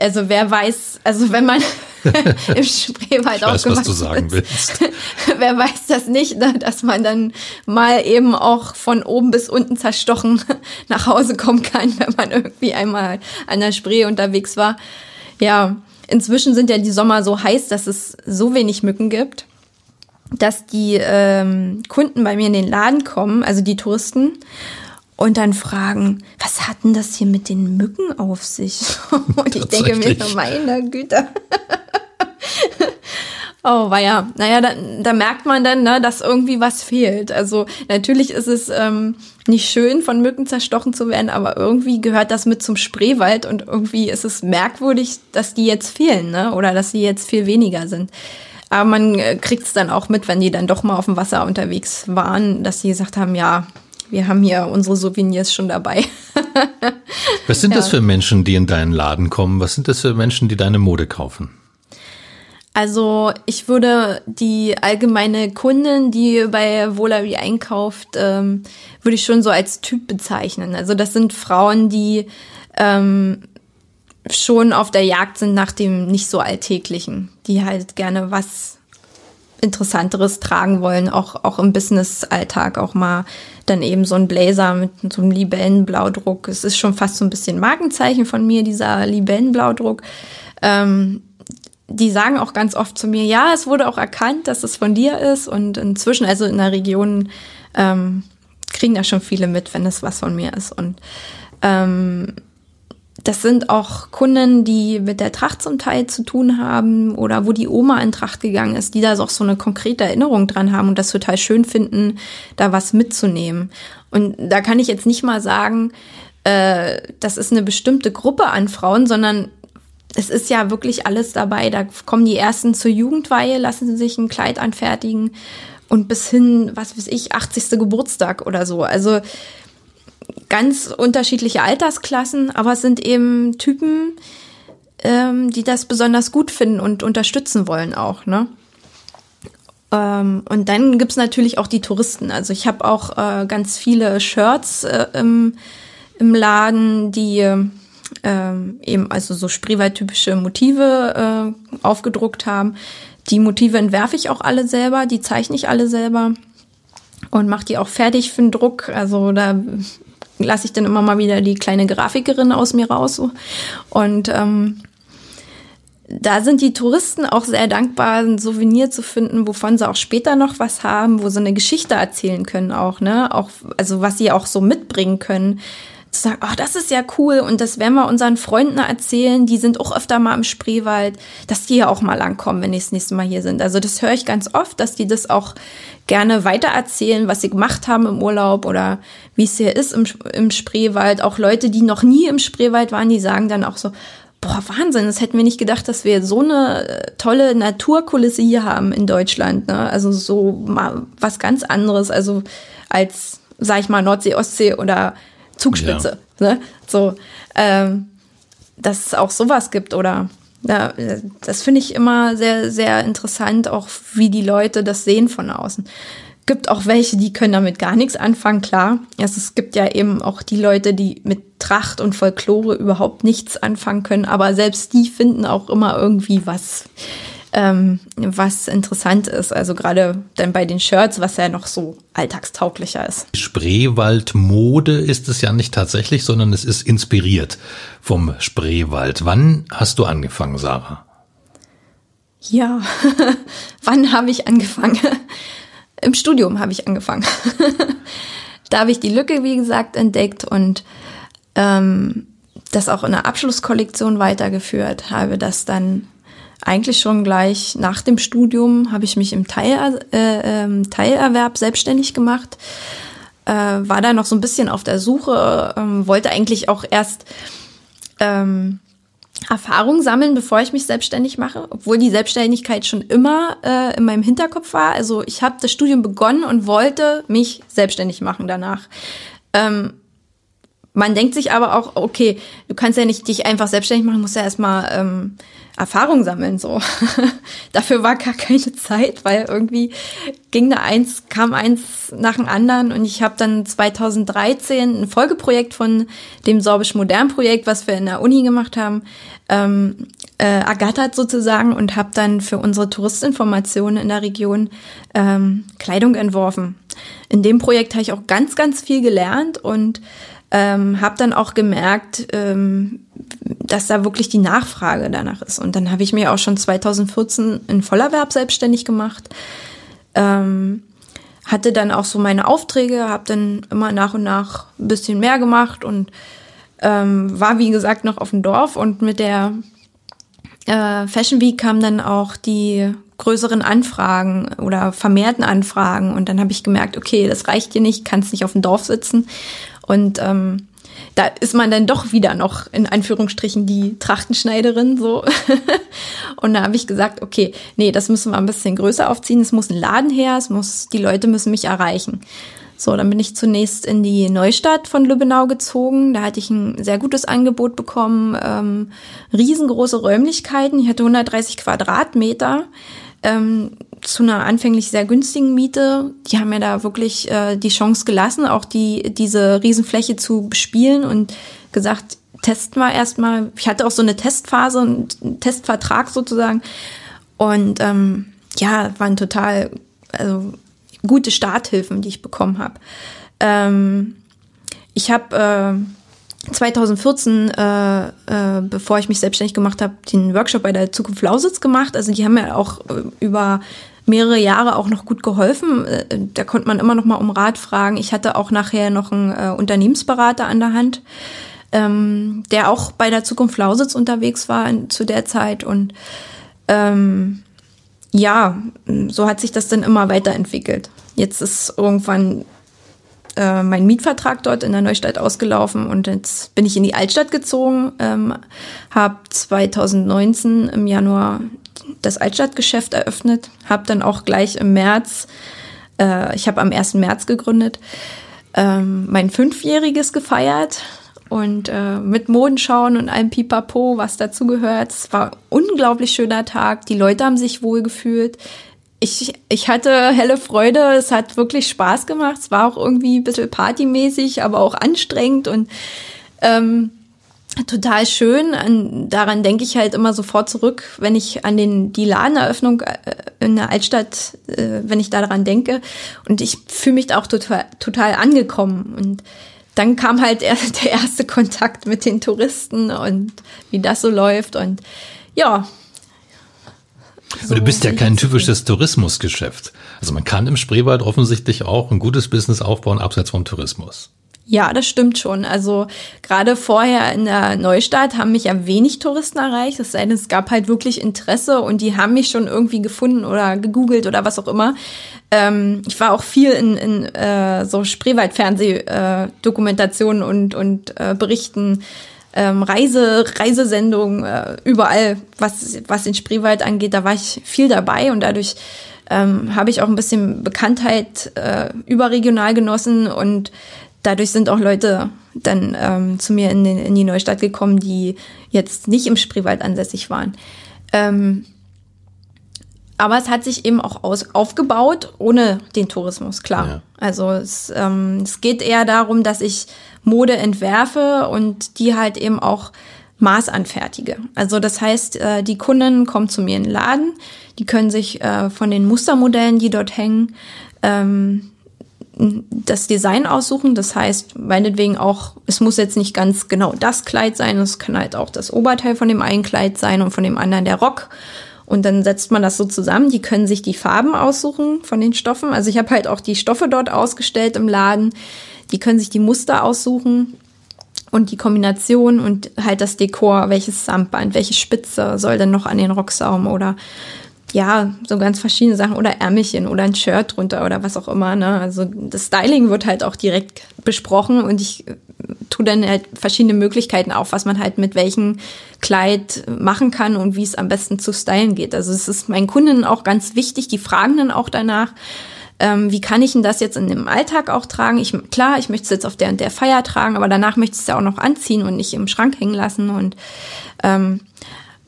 also wer weiß, also wenn man im Spreewald ich weiß, was du sagen willst. wer weiß das nicht, ne, dass man dann mal eben auch von oben bis unten zerstochen nach Hause kommen kann, wenn man irgendwie einmal an der Spree unterwegs war. Ja, inzwischen sind ja die Sommer so heiß, dass es so wenig Mücken gibt dass die ähm, Kunden bei mir in den Laden kommen, also die Touristen, und dann fragen, was hat denn das hier mit den Mücken auf sich? und ich denke mir, meine Güte. oh, war ja, naja, da, da merkt man dann, ne, dass irgendwie was fehlt. Also natürlich ist es ähm, nicht schön, von Mücken zerstochen zu werden, aber irgendwie gehört das mit zum Spreewald und irgendwie ist es merkwürdig, dass die jetzt fehlen, ne? Oder dass sie jetzt viel weniger sind. Aber man äh, kriegt es dann auch mit, wenn die dann doch mal auf dem Wasser unterwegs waren, dass sie gesagt haben, ja, wir haben hier unsere Souvenirs schon dabei. Was sind ja. das für Menschen, die in deinen Laden kommen? Was sind das für Menschen, die deine Mode kaufen? Also ich würde die allgemeine Kundin, die bei Volary einkauft, ähm, würde ich schon so als Typ bezeichnen. Also das sind Frauen, die ähm, schon auf der Jagd sind nach dem nicht so alltäglichen, die halt gerne was Interessanteres tragen wollen, auch, auch im Business-Alltag auch mal dann eben so ein Blazer mit so einem Libellenblaudruck. Es ist schon fast so ein bisschen Markenzeichen von mir, dieser Libellenblaudruck. Ähm, die sagen auch ganz oft zu mir, ja, es wurde auch erkannt, dass es von dir ist und inzwischen, also in der Region, ähm, kriegen da schon viele mit, wenn es was von mir ist und ähm, das sind auch Kunden, die mit der Tracht zum Teil zu tun haben oder wo die Oma in Tracht gegangen ist, die da auch so eine konkrete Erinnerung dran haben und das total schön finden, da was mitzunehmen. Und da kann ich jetzt nicht mal sagen, äh, das ist eine bestimmte Gruppe an Frauen, sondern es ist ja wirklich alles dabei. Da kommen die ersten zur Jugendweihe, lassen sich ein Kleid anfertigen und bis hin, was weiß ich, 80. Geburtstag oder so. Also ganz unterschiedliche Altersklassen, aber es sind eben Typen, ähm, die das besonders gut finden und unterstützen wollen auch, ne? Ähm, und dann gibt's natürlich auch die Touristen. Also ich habe auch äh, ganz viele Shirts äh, im, im Laden, die äh, eben also so Spreewald-typische Motive äh, aufgedruckt haben. Die Motive entwerfe ich auch alle selber, die zeichne ich alle selber und mache die auch fertig für den Druck. Also da lasse ich dann immer mal wieder die kleine Grafikerin aus mir raus. Und ähm, da sind die Touristen auch sehr dankbar, ein Souvenir zu finden, wovon sie auch später noch was haben, wo sie eine Geschichte erzählen können auch, ne? Auch, also was sie auch so mitbringen können. Zu sagen, oh, das ist ja cool und das werden wir unseren Freunden erzählen, die sind auch öfter mal im Spreewald, dass die ja auch mal langkommen, wenn die das nächste Mal hier sind. Also das höre ich ganz oft, dass die das auch gerne weitererzählen, was sie gemacht haben im Urlaub oder wie es hier ist im, im Spreewald. Auch Leute, die noch nie im Spreewald waren, die sagen dann auch so, boah, Wahnsinn, das hätten wir nicht gedacht, dass wir so eine äh, tolle Naturkulisse hier haben in Deutschland. Ne? Also so mal was ganz anderes, also als, sag ich mal, Nordsee, Ostsee oder Zugspitze. Ja. Ne? So, ähm, dass es auch sowas gibt oder ja, das finde ich immer sehr, sehr interessant, auch wie die Leute das sehen von außen gibt auch welche, die können damit gar nichts anfangen, klar. Also es gibt ja eben auch die Leute, die mit Tracht und Folklore überhaupt nichts anfangen können, aber selbst die finden auch immer irgendwie was, ähm, was interessant ist. Also gerade dann bei den Shirts, was ja noch so alltagstauglicher ist. Spreewaldmode ist es ja nicht tatsächlich, sondern es ist inspiriert vom Spreewald. Wann hast du angefangen, Sarah? Ja, wann habe ich angefangen? Im Studium habe ich angefangen. da habe ich die Lücke, wie gesagt, entdeckt und ähm, das auch in der Abschlusskollektion weitergeführt, habe das dann eigentlich schon gleich nach dem Studium habe ich mich im Teil, äh, äh, Teilerwerb selbstständig gemacht, äh, war da noch so ein bisschen auf der Suche, äh, wollte eigentlich auch erst ähm, Erfahrung sammeln, bevor ich mich selbstständig mache, obwohl die Selbstständigkeit schon immer äh, in meinem Hinterkopf war. Also ich habe das Studium begonnen und wollte mich selbstständig machen danach. Ähm, man denkt sich aber auch, okay, du kannst ja nicht dich einfach selbstständig machen, musst ja erstmal ähm, Erfahrung sammeln. So. Dafür war gar keine Zeit, weil irgendwie ging da eins, kam eins nach dem anderen und ich habe dann 2013 ein Folgeprojekt von dem Sorbisch Modern Projekt, was wir in der Uni gemacht haben, ähm, äh, ergattert sozusagen und habe dann für unsere Touristinformationen in der Region ähm, Kleidung entworfen. In dem Projekt habe ich auch ganz, ganz viel gelernt und ähm, habe dann auch gemerkt, ähm, dass da wirklich die Nachfrage danach ist. Und dann habe ich mir auch schon 2014 in Vollerwerb selbstständig gemacht. Ähm, hatte dann auch so meine Aufträge, habe dann immer nach und nach ein bisschen mehr gemacht und ähm, war wie gesagt noch auf dem Dorf und mit der äh, Fashion Week kamen dann auch die größeren Anfragen oder vermehrten Anfragen und dann habe ich gemerkt, okay, das reicht dir nicht, kannst nicht auf dem Dorf sitzen und ähm, da ist man dann doch wieder noch in Anführungsstrichen die Trachtenschneiderin so. und da habe ich gesagt, okay, nee, das müssen wir ein bisschen größer aufziehen. Es muss ein Laden her, es muss, die Leute müssen mich erreichen. So, dann bin ich zunächst in die Neustadt von Lübbenau gezogen. Da hatte ich ein sehr gutes Angebot bekommen, ähm, riesengroße Räumlichkeiten. Ich hatte 130 Quadratmeter ähm, zu einer anfänglich sehr günstigen Miete. Die haben mir da wirklich äh, die Chance gelassen, auch die diese Riesenfläche zu bespielen und gesagt, testen wir erstmal. Ich hatte auch so eine Testphase, einen Testvertrag sozusagen. Und ähm, ja, waren total also, gute Starthilfen, die ich bekommen habe. Ähm, ich habe äh, 2014, äh, äh, bevor ich mich selbstständig gemacht habe, den Workshop bei der Zukunft Lausitz gemacht. Also die haben mir auch äh, über mehrere Jahre auch noch gut geholfen. Äh, da konnte man immer noch mal um Rat fragen. Ich hatte auch nachher noch einen äh, Unternehmensberater an der Hand, ähm, der auch bei der Zukunft Lausitz unterwegs war in, zu der Zeit. Und ähm, ja, so hat sich das dann immer weiterentwickelt. Jetzt ist irgendwann äh, mein Mietvertrag dort in der Neustadt ausgelaufen und jetzt bin ich in die Altstadt gezogen, ähm, habe 2019 im Januar das Altstadtgeschäft eröffnet, habe dann auch gleich im März, äh, ich habe am 1. März gegründet, ähm, mein Fünfjähriges gefeiert und äh, mit Modenschauen und allem Pipapo, was dazu gehört. Es war unglaublich schöner Tag. Die Leute haben sich wohl gefühlt ich, ich hatte helle Freude, es hat wirklich Spaß gemacht. Es war auch irgendwie ein bisschen partymäßig, aber auch anstrengend und ähm, total schön. An, daran denke ich halt immer sofort zurück, wenn ich an den, die Ladeneröffnung äh, in der Altstadt, äh, wenn ich daran denke. Und ich fühle mich da auch total, total angekommen. Und dann kam halt der erste Kontakt mit den Touristen und wie das so läuft. Und ja, So du bist ja kein typisches Tourismusgeschäft. Also man kann im Spreewald offensichtlich auch ein gutes Business aufbauen, abseits vom Tourismus. Ja, das stimmt schon. Also gerade vorher in der Neustadt haben mich ja wenig Touristen erreicht. Es sei denn, es gab halt wirklich Interesse und die haben mich schon irgendwie gefunden oder gegoogelt oder was auch immer. Ähm, ich war auch viel in, in äh, so Spreewald-Fernsehdokumentationen äh, und, und äh, Berichten, ähm, Reise, Reisesendungen, äh, überall, was, was den Spreewald angeht, da war ich viel dabei und dadurch ähm, habe ich auch ein bisschen Bekanntheit äh, überregional genossen und dadurch sind auch Leute dann ähm, zu mir in, den, in die Neustadt gekommen, die jetzt nicht im Spreewald ansässig waren. Ähm, aber es hat sich eben auch aus, aufgebaut ohne den Tourismus, klar. Ja. Also es, ähm, es geht eher darum, dass ich Mode entwerfe und die halt eben auch maßanfertige. Also das heißt, äh, die Kunden kommen zu mir in den Laden, die können sich äh, von den Mustermodellen, die dort hängen, ähm, das Design aussuchen. Das heißt, meinetwegen auch, es muss jetzt nicht ganz genau das Kleid sein, es kann halt auch das Oberteil von dem einen Kleid sein und von dem anderen der Rock. Und dann setzt man das so zusammen. Die können sich die Farben aussuchen von den Stoffen. Also ich habe halt auch die Stoffe dort ausgestellt im Laden. Die können sich die Muster aussuchen und die Kombination und halt das Dekor, welches Samtband, welche Spitze soll denn noch an den Rocksaum oder ja, so ganz verschiedene Sachen oder Ärmelchen oder ein Shirt drunter oder was auch immer. Ne? Also das Styling wird halt auch direkt besprochen und ich äh, tue dann halt verschiedene Möglichkeiten auf, was man halt mit welchem Kleid machen kann und wie es am besten zu stylen geht. Also es ist meinen Kunden auch ganz wichtig, die fragen dann auch danach, ähm, wie kann ich denn das jetzt in dem Alltag auch tragen? Ich, klar, ich möchte es jetzt auf der und der Feier tragen, aber danach möchte ich es ja auch noch anziehen und nicht im Schrank hängen lassen und ähm,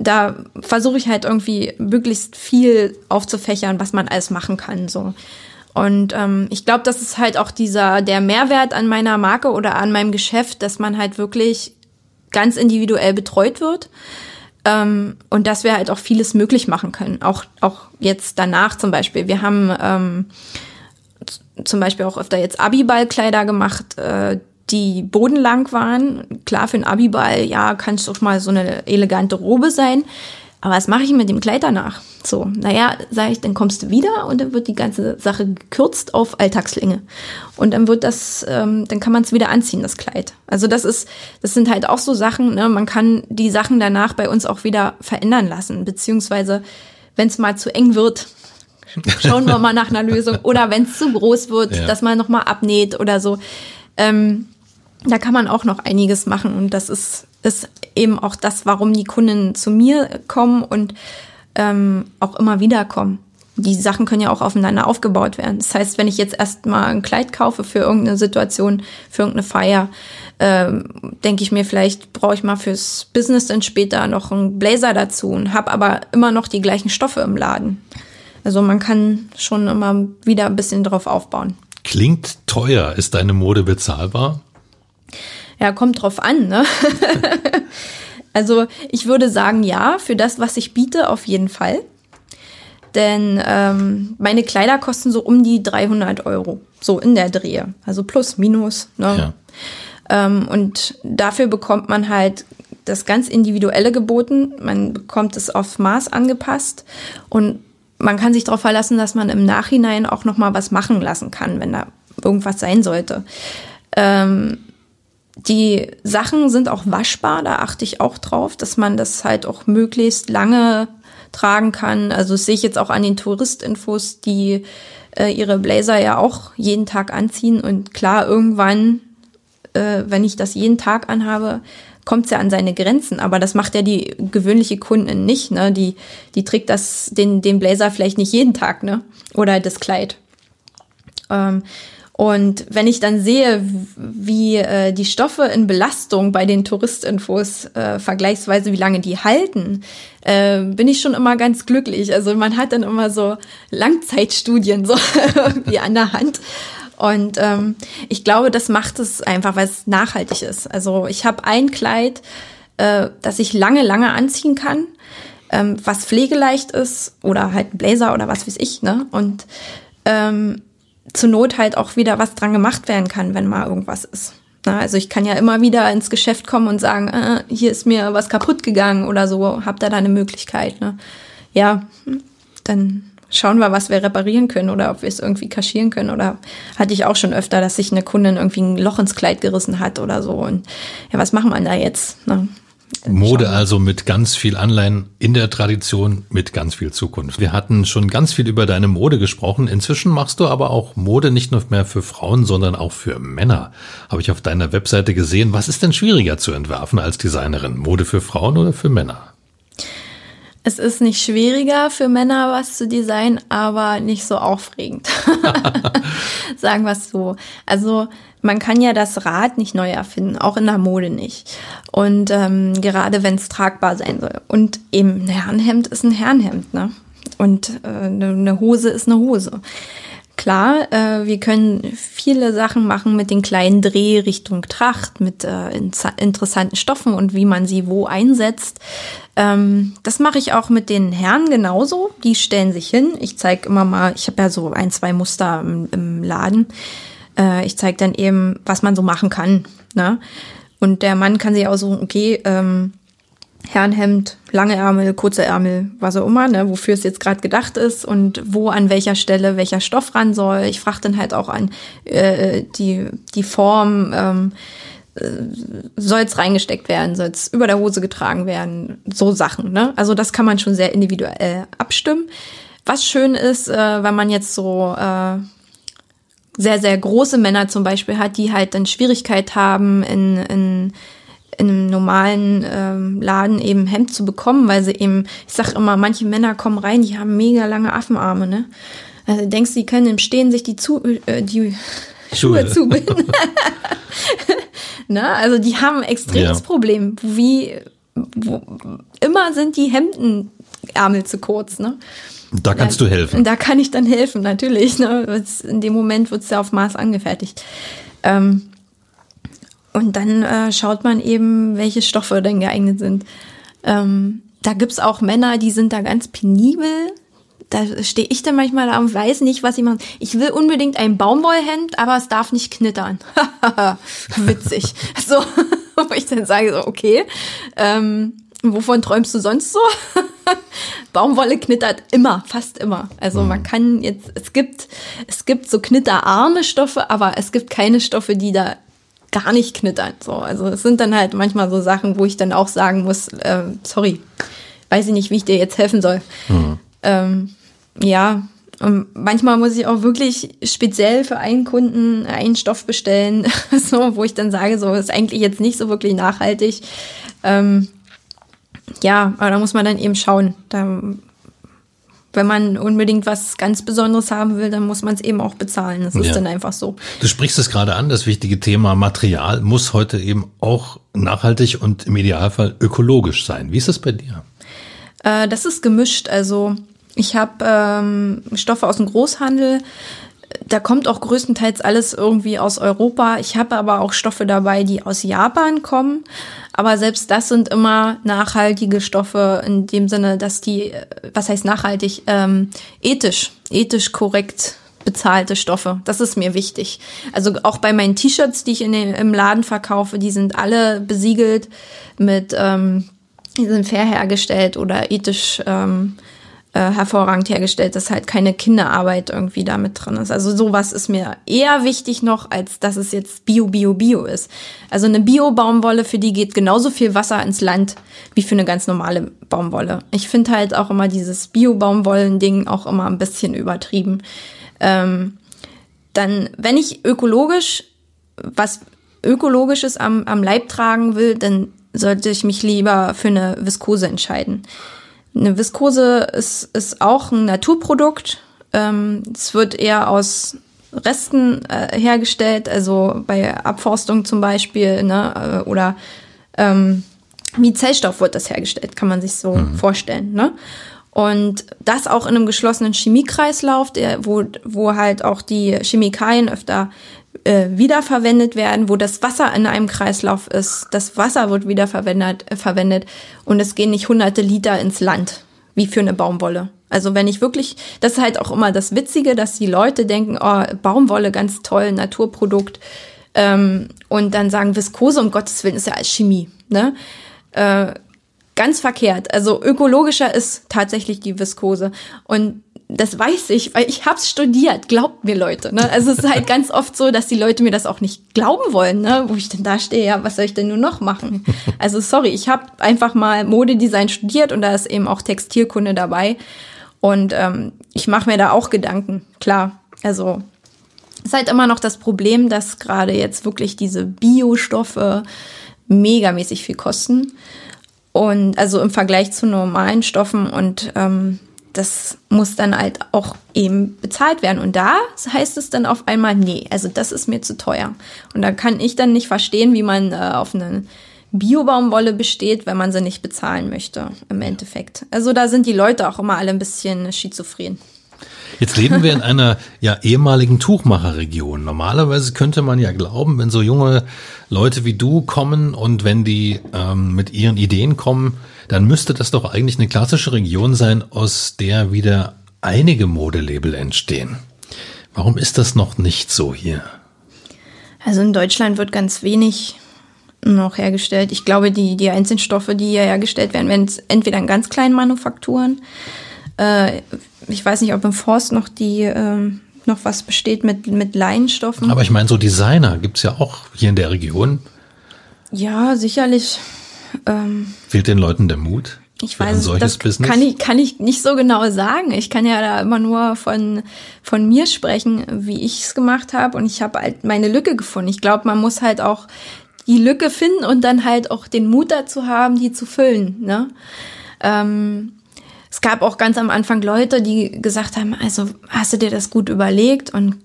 da versuche ich halt irgendwie möglichst viel aufzufächern, was man alles machen kann. So. Und ähm, ich glaube, das ist halt auch dieser der Mehrwert an meiner Marke oder an meinem Geschäft, dass man halt wirklich ganz individuell betreut wird. Ähm, und dass wir halt auch vieles möglich machen können. Auch, auch jetzt danach zum Beispiel. Wir haben ähm, zum Beispiel auch öfter jetzt Abiballkleider gemacht, äh, die bodenlang waren. Klar, für einen Abiball, ja, kann es doch mal so eine elegante Robe sein. Aber was mache ich mit dem Kleid danach? So, naja, sage ich, dann kommst du wieder und dann wird die ganze Sache gekürzt auf Alltagslänge. Und dann wird das, ähm, dann kann man es wieder anziehen, das Kleid. Also das ist, das sind halt auch so Sachen, ne? man kann die Sachen danach bei uns auch wieder verändern lassen, beziehungsweise wenn es mal zu eng wird, schauen wir mal nach einer Lösung. Oder wenn es zu groß wird, ja. dass man nochmal abnäht oder so. Ähm, da kann man auch noch einiges machen und das ist, ist eben auch das, warum die Kunden zu mir kommen und ähm, auch immer wieder kommen. Die Sachen können ja auch aufeinander aufgebaut werden. Das heißt, wenn ich jetzt erstmal ein Kleid kaufe für irgendeine Situation, für irgendeine Feier, ähm, denke ich mir, vielleicht brauche ich mal fürs Business dann später noch einen Blazer dazu und habe aber immer noch die gleichen Stoffe im Laden. Also man kann schon immer wieder ein bisschen drauf aufbauen. Klingt teuer. Ist deine Mode bezahlbar? Ja, kommt drauf an, ne? also ich würde sagen, ja, für das, was ich biete, auf jeden Fall. Denn ähm, meine Kleider kosten so um die 300 Euro, so in der Drehe. Also plus, minus. Ne? Ja. Ähm, und dafür bekommt man halt das ganz Individuelle geboten. Man bekommt es auf Maß angepasst und man kann sich darauf verlassen, dass man im Nachhinein auch noch mal was machen lassen kann, wenn da irgendwas sein sollte. Ähm, die Sachen sind auch waschbar, da achte ich auch drauf, dass man das halt auch möglichst lange tragen kann. Also das sehe ich jetzt auch an den Touristinfos, die äh, ihre Blazer ja auch jeden Tag anziehen. Und klar, irgendwann, äh, wenn ich das jeden Tag anhabe, kommt es ja an seine Grenzen. Aber das macht ja die gewöhnliche Kundin nicht. Ne? Die, die trägt das, den, den Blazer vielleicht nicht jeden Tag, ne? Oder das Kleid. Ähm, und wenn ich dann sehe, wie äh, die Stoffe in Belastung bei den Touristinfos äh, vergleichsweise, wie lange die halten, äh, bin ich schon immer ganz glücklich. Also man hat dann immer so Langzeitstudien so irgendwie an der Hand. Und ähm, ich glaube, das macht es einfach, weil es nachhaltig ist. Also ich habe ein Kleid, äh, das ich lange, lange anziehen kann, ähm, was pflegeleicht ist oder halt ein Blazer oder was weiß ich. Ne? Und ähm, zur Not halt auch wieder was dran gemacht werden kann, wenn mal irgendwas ist. Na, also ich kann ja immer wieder ins Geschäft kommen und sagen, äh, hier ist mir was kaputt gegangen oder so, habt ihr da eine Möglichkeit. Ne? Ja, dann schauen wir, was wir reparieren können oder ob wir es irgendwie kaschieren können. Oder hatte ich auch schon öfter, dass sich eine Kundin irgendwie ein Loch ins Kleid gerissen hat oder so. Und ja, was machen wir da jetzt? Ne? Mode also mit ganz viel Anleihen in der Tradition, mit ganz viel Zukunft. Wir hatten schon ganz viel über deine Mode gesprochen. Inzwischen machst du aber auch Mode nicht nur mehr für Frauen, sondern auch für Männer. Habe ich auf deiner Webseite gesehen. Was ist denn schwieriger zu entwerfen als Designerin? Mode für Frauen oder für Männer? Es ist nicht schwieriger für Männer was zu designen, aber nicht so aufregend. Sagen wir es so. Also man kann ja das Rad nicht neu erfinden, auch in der Mode nicht. Und ähm, gerade wenn es tragbar sein soll. Und eben ein Herrenhemd ist ein Herrenhemd, ne? Und äh, eine Hose ist eine Hose. Klar, äh, wir können viele Sachen machen mit den kleinen Dreh Richtung Tracht, mit äh, interessanten Stoffen und wie man sie wo einsetzt. Ähm, das mache ich auch mit den Herren genauso. Die stellen sich hin. Ich zeige immer mal, ich habe ja so ein, zwei Muster im, im Laden. Äh, ich zeige dann eben, was man so machen kann. Ne? Und der Mann kann sich auch so, okay, ähm, Herrenhemd, lange Ärmel, kurze Ärmel, was auch immer, ne, wofür es jetzt gerade gedacht ist und wo an welcher Stelle welcher Stoff ran soll. Ich frage dann halt auch an äh, die, die Form, ähm, äh, soll es reingesteckt werden, soll es über der Hose getragen werden, so Sachen. Ne? Also das kann man schon sehr individuell abstimmen. Was schön ist, äh, wenn man jetzt so äh, sehr, sehr große Männer zum Beispiel hat, die halt dann Schwierigkeit haben, in, in in einem normalen ähm, Laden eben Hemd zu bekommen, weil sie eben, ich sag immer, manche Männer kommen rein, die haben mega lange Affenarme, ne? Also denkst du, die können im Stehen sich die, zu, äh, die Schuhe, Schuhe zubinden. ne? Also die haben ein extremes ja. Problem. Wie wo, immer sind die Hemdenärmel zu kurz, ne? Da kannst ja, du helfen. Da kann ich dann helfen, natürlich. Ne? In dem Moment wird es ja auf Maß angefertigt. Ähm, und dann äh, schaut man eben, welche Stoffe denn geeignet sind. Ähm, da gibt's auch Männer, die sind da ganz penibel. Da stehe ich dann manchmal da und weiß nicht, was ich mache. Ich will unbedingt ein Baumwollhemd, aber es darf nicht knittern. Witzig. so, wo ich dann sage, so, okay, ähm, wovon träumst du sonst so? Baumwolle knittert immer, fast immer. Also man mhm. kann jetzt, es gibt, es gibt so knitterarme Stoffe, aber es gibt keine Stoffe, die da gar nicht knittern. So, also es sind dann halt manchmal so Sachen, wo ich dann auch sagen muss, äh, sorry, weiß ich nicht, wie ich dir jetzt helfen soll. Mhm. Ähm, ja, und manchmal muss ich auch wirklich speziell für einen Kunden einen Stoff bestellen, so, wo ich dann sage, so ist eigentlich jetzt nicht so wirklich nachhaltig. Ähm, ja, aber da muss man dann eben schauen. Da wenn man unbedingt was ganz Besonderes haben will, dann muss man es eben auch bezahlen. Das ist ja. dann einfach so. Du sprichst es gerade an, das wichtige Thema Material muss heute eben auch nachhaltig und im Idealfall ökologisch sein. Wie ist das bei dir? Äh, das ist gemischt. Also ich habe ähm, Stoffe aus dem Großhandel, da kommt auch größtenteils alles irgendwie aus Europa. Ich habe aber auch Stoffe dabei, die aus Japan kommen. Aber selbst das sind immer nachhaltige Stoffe in dem Sinne, dass die, was heißt nachhaltig, ähm, ethisch, ethisch korrekt bezahlte Stoffe. Das ist mir wichtig. Also auch bei meinen T-Shirts, die ich in den, im Laden verkaufe, die sind alle besiegelt mit, ähm, die sind fair hergestellt oder ethisch ähm, äh, hervorragend hergestellt, dass halt keine Kinderarbeit irgendwie da mit drin ist. Also sowas ist mir eher wichtig noch, als dass es jetzt Bio, Bio, Bio ist. Also eine Bio-Baumwolle, für die geht genauso viel Wasser ins Land wie für eine ganz normale Baumwolle. Ich finde halt auch immer dieses Bio-Baumwollen-Ding auch immer ein bisschen übertrieben. Ähm, dann, wenn ich ökologisch was Ökologisches am, am Leib tragen will, dann sollte ich mich lieber für eine Viskose entscheiden. Eine Viskose ist, ist auch ein Naturprodukt. Ähm, es wird eher aus Resten äh, hergestellt, also bei Abforstung zum Beispiel, ne, äh, oder ähm, wie Zellstoff wird das hergestellt, kann man sich so mhm. vorstellen, ne? Und das auch in einem geschlossenen Chemiekreislauf, der, wo, wo halt auch die Chemikalien öfter äh, wiederverwendet werden, wo das Wasser in einem Kreislauf ist. Das Wasser wird wiederverwendet äh, verwendet und es gehen nicht hunderte Liter ins Land, wie für eine Baumwolle. Also wenn ich wirklich, das ist halt auch immer das Witzige, dass die Leute denken, oh, Baumwolle, ganz toll, Naturprodukt. Ähm, und dann sagen, Viskose, um Gottes Willen, ist ja als Chemie. Ne? Äh, ganz verkehrt. Also ökologischer ist tatsächlich die Viskose. Und das weiß ich, weil ich hab's studiert. Glaubt mir Leute. Ne? Also es ist halt ganz oft so, dass die Leute mir das auch nicht glauben wollen, ne? wo ich denn da stehe. Ja, was soll ich denn nur noch machen? Also sorry, ich habe einfach mal Modedesign studiert und da ist eben auch Textilkunde dabei. Und ähm, ich mache mir da auch Gedanken. Klar, also ist halt immer noch das Problem, dass gerade jetzt wirklich diese Biostoffe megamäßig viel kosten. Und also im Vergleich zu normalen Stoffen und ähm, das muss dann halt auch eben bezahlt werden. Und da heißt es dann auf einmal, nee, also das ist mir zu teuer. Und da kann ich dann nicht verstehen, wie man äh, auf eine Biobaumwolle besteht, wenn man sie nicht bezahlen möchte, im Endeffekt. Also da sind die Leute auch immer alle ein bisschen schizophren. Jetzt leben wir in einer ja ehemaligen Tuchmacherregion. Normalerweise könnte man ja glauben, wenn so junge Leute wie du kommen und wenn die ähm, mit ihren Ideen kommen, dann müsste das doch eigentlich eine klassische Region sein, aus der wieder einige Modelabel entstehen. Warum ist das noch nicht so hier? Also in Deutschland wird ganz wenig noch hergestellt. Ich glaube, die, die einzelnen Stoffe, die hier hergestellt werden, werden entweder in ganz kleinen Manufakturen. Äh, ich weiß nicht, ob im Forst noch die äh, noch was besteht mit, mit Leinstoffen. Aber ich meine, so Designer gibt's ja auch hier in der Region. Ja, sicherlich. Ähm, Fehlt den Leuten der Mut? Ich weiß, das Business? Kann, ich, kann ich nicht so genau sagen. Ich kann ja da immer nur von, von mir sprechen, wie ich es gemacht habe. Und ich habe halt meine Lücke gefunden. Ich glaube, man muss halt auch die Lücke finden und dann halt auch den Mut dazu haben, die zu füllen. Ne? Ähm, es gab auch ganz am Anfang Leute, die gesagt haben, also hast du dir das gut überlegt? Und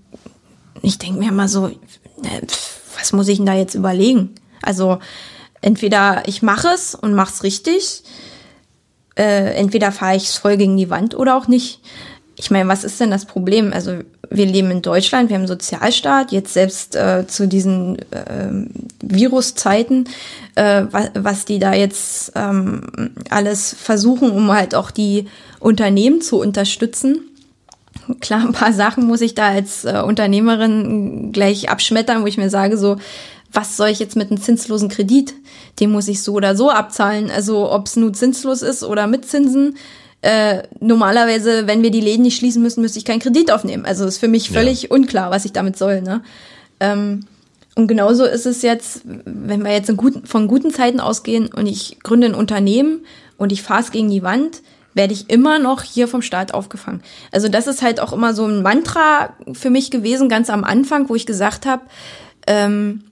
ich denke mir immer so, was muss ich denn da jetzt überlegen? Also entweder ich mache es und mache es richtig, äh, entweder fahre ich voll gegen die Wand oder auch nicht. Ich meine, was ist denn das Problem? Also wir leben in Deutschland, wir haben einen Sozialstaat, jetzt selbst äh, zu diesen äh, Viruszeiten, äh, was, was die da jetzt ähm, alles versuchen, um halt auch die Unternehmen zu unterstützen. Klar, ein paar Sachen muss ich da als äh, Unternehmerin gleich abschmettern, wo ich mir sage, so, was soll ich jetzt mit einem zinslosen Kredit? Den muss ich so oder so abzahlen. Also ob es nun zinslos ist oder mit Zinsen. Äh, normalerweise, wenn wir die Läden nicht schließen müssen, müsste ich keinen Kredit aufnehmen. Also ist für mich völlig ja. unklar, was ich damit soll. Ne? Ähm, und genauso ist es jetzt, wenn wir jetzt guten, von guten Zeiten ausgehen und ich gründe ein Unternehmen und ich fahre es gegen die Wand, werde ich immer noch hier vom Staat aufgefangen. Also das ist halt auch immer so ein Mantra für mich gewesen, ganz am Anfang, wo ich gesagt habe, ähm,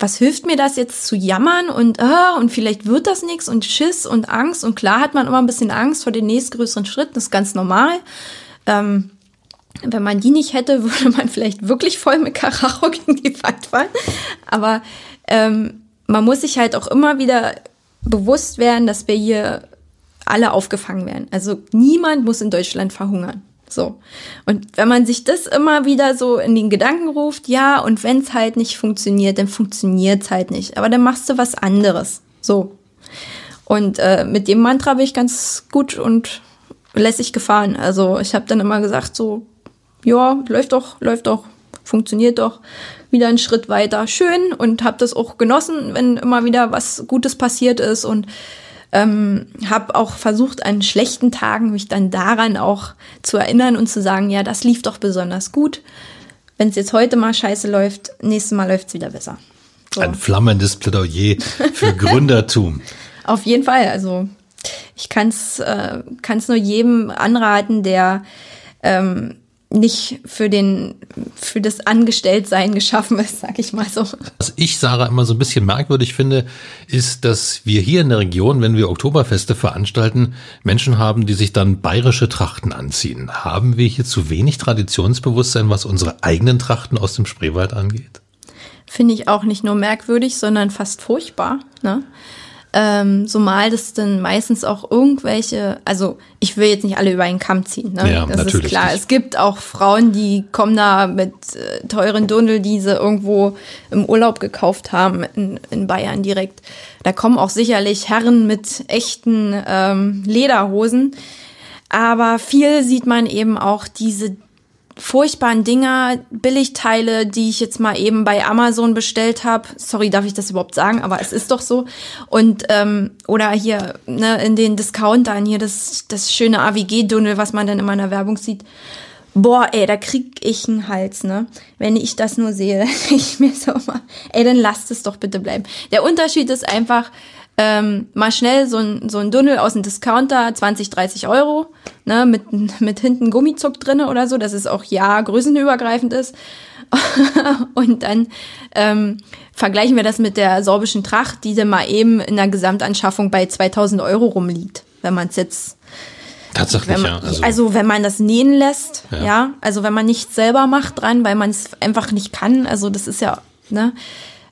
was hilft mir das jetzt zu jammern und ah, und vielleicht wird das nichts und Schiss und Angst und klar hat man immer ein bisschen Angst vor den nächstgrößeren Schritten, das ist ganz normal. Ähm, wenn man die nicht hätte, würde man vielleicht wirklich voll mit Karacho gegen die Wand fallen. Aber ähm, man muss sich halt auch immer wieder bewusst werden, dass wir hier alle aufgefangen werden. Also niemand muss in Deutschland verhungern. So. Und wenn man sich das immer wieder so in den Gedanken ruft, ja, und wenn es halt nicht funktioniert, dann funktioniert es halt nicht. Aber dann machst du was anderes. So. Und äh, mit dem Mantra bin ich ganz gut und lässig gefahren. Also ich habe dann immer gesagt, so, ja, läuft doch, läuft doch, funktioniert doch. Wieder einen Schritt weiter. Schön und habe das auch genossen, wenn immer wieder was Gutes passiert ist und ähm, habe auch versucht, an schlechten Tagen mich dann daran auch zu erinnern und zu sagen, ja, das lief doch besonders gut. Wenn es jetzt heute mal scheiße läuft, nächstes Mal läuft es wieder besser. So. Ein flammendes Plädoyer für Gründertum. Auf jeden Fall. Also ich kann es äh, kann's nur jedem anraten, der ähm, nicht für den für das Angestelltsein geschaffen ist, sag ich mal so. Was ich Sarah immer so ein bisschen merkwürdig finde, ist, dass wir hier in der Region, wenn wir Oktoberfeste veranstalten, Menschen haben, die sich dann bayerische Trachten anziehen. Haben wir hier zu wenig Traditionsbewusstsein, was unsere eigenen Trachten aus dem Spreewald angeht? Finde ich auch nicht nur merkwürdig, sondern fast furchtbar. Ne? Ähm, so mal das dann meistens auch irgendwelche, also ich will jetzt nicht alle über einen Kamm ziehen, ne? Ja, das natürlich ist klar. Nicht. Es gibt auch Frauen, die kommen da mit äh, teuren Dundel, die sie irgendwo im Urlaub gekauft haben, in, in Bayern direkt. Da kommen auch sicherlich Herren mit echten ähm, Lederhosen. Aber viel sieht man eben auch diese furchtbaren Dinger, Billigteile, die ich jetzt mal eben bei Amazon bestellt habe. Sorry, darf ich das überhaupt sagen, aber es ist doch so. Und ähm, oder hier ne, in den Discountern hier das das schöne AWG-Dunnel, was man dann immer in der Werbung sieht. Boah, ey, da krieg ich einen Hals, ne? Wenn ich das nur sehe, ich mir so mal, ey, dann lasst es doch bitte bleiben. Der Unterschied ist einfach, ähm, mal schnell so ein, so ein Dunnel aus dem Discounter, 20, 30 Euro, ne, mit, mit hinten Gummizuck drinne oder so, dass es auch ja größenübergreifend ist. und dann ähm, vergleichen wir das mit der sorbischen Tracht, die dann mal eben in der Gesamtanschaffung bei 2000 Euro rumliegt, wenn man es jetzt Tatsächlich, man, ja. Also, also, wenn man das nähen lässt, Ja. ja, also wenn man nichts selber macht dran, weil man es einfach nicht kann, also das ist ja, ne,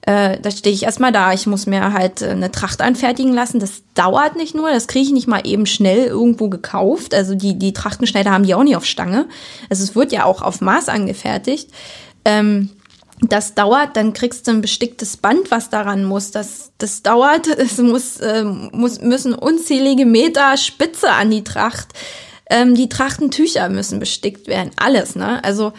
äh, da stehe ich erstmal da. Ich muss mir halt äh, eine Tracht anfertigen lassen. Das dauert nicht nur, das kriege ich nicht mal eben schnell irgendwo gekauft. Also die, die Trachtenschneider haben die auch nicht auf Stange. Also es wird ja auch auf Maß angefertigt. Ähm, das dauert, dann kriegst du ein besticktes Band, was daran muss. Das, das dauert, es muss, äh, muss, müssen unzählige Meter Spitze an die Tracht. Ähm, die Trachtentücher müssen bestickt werden. Alles, ne? Also,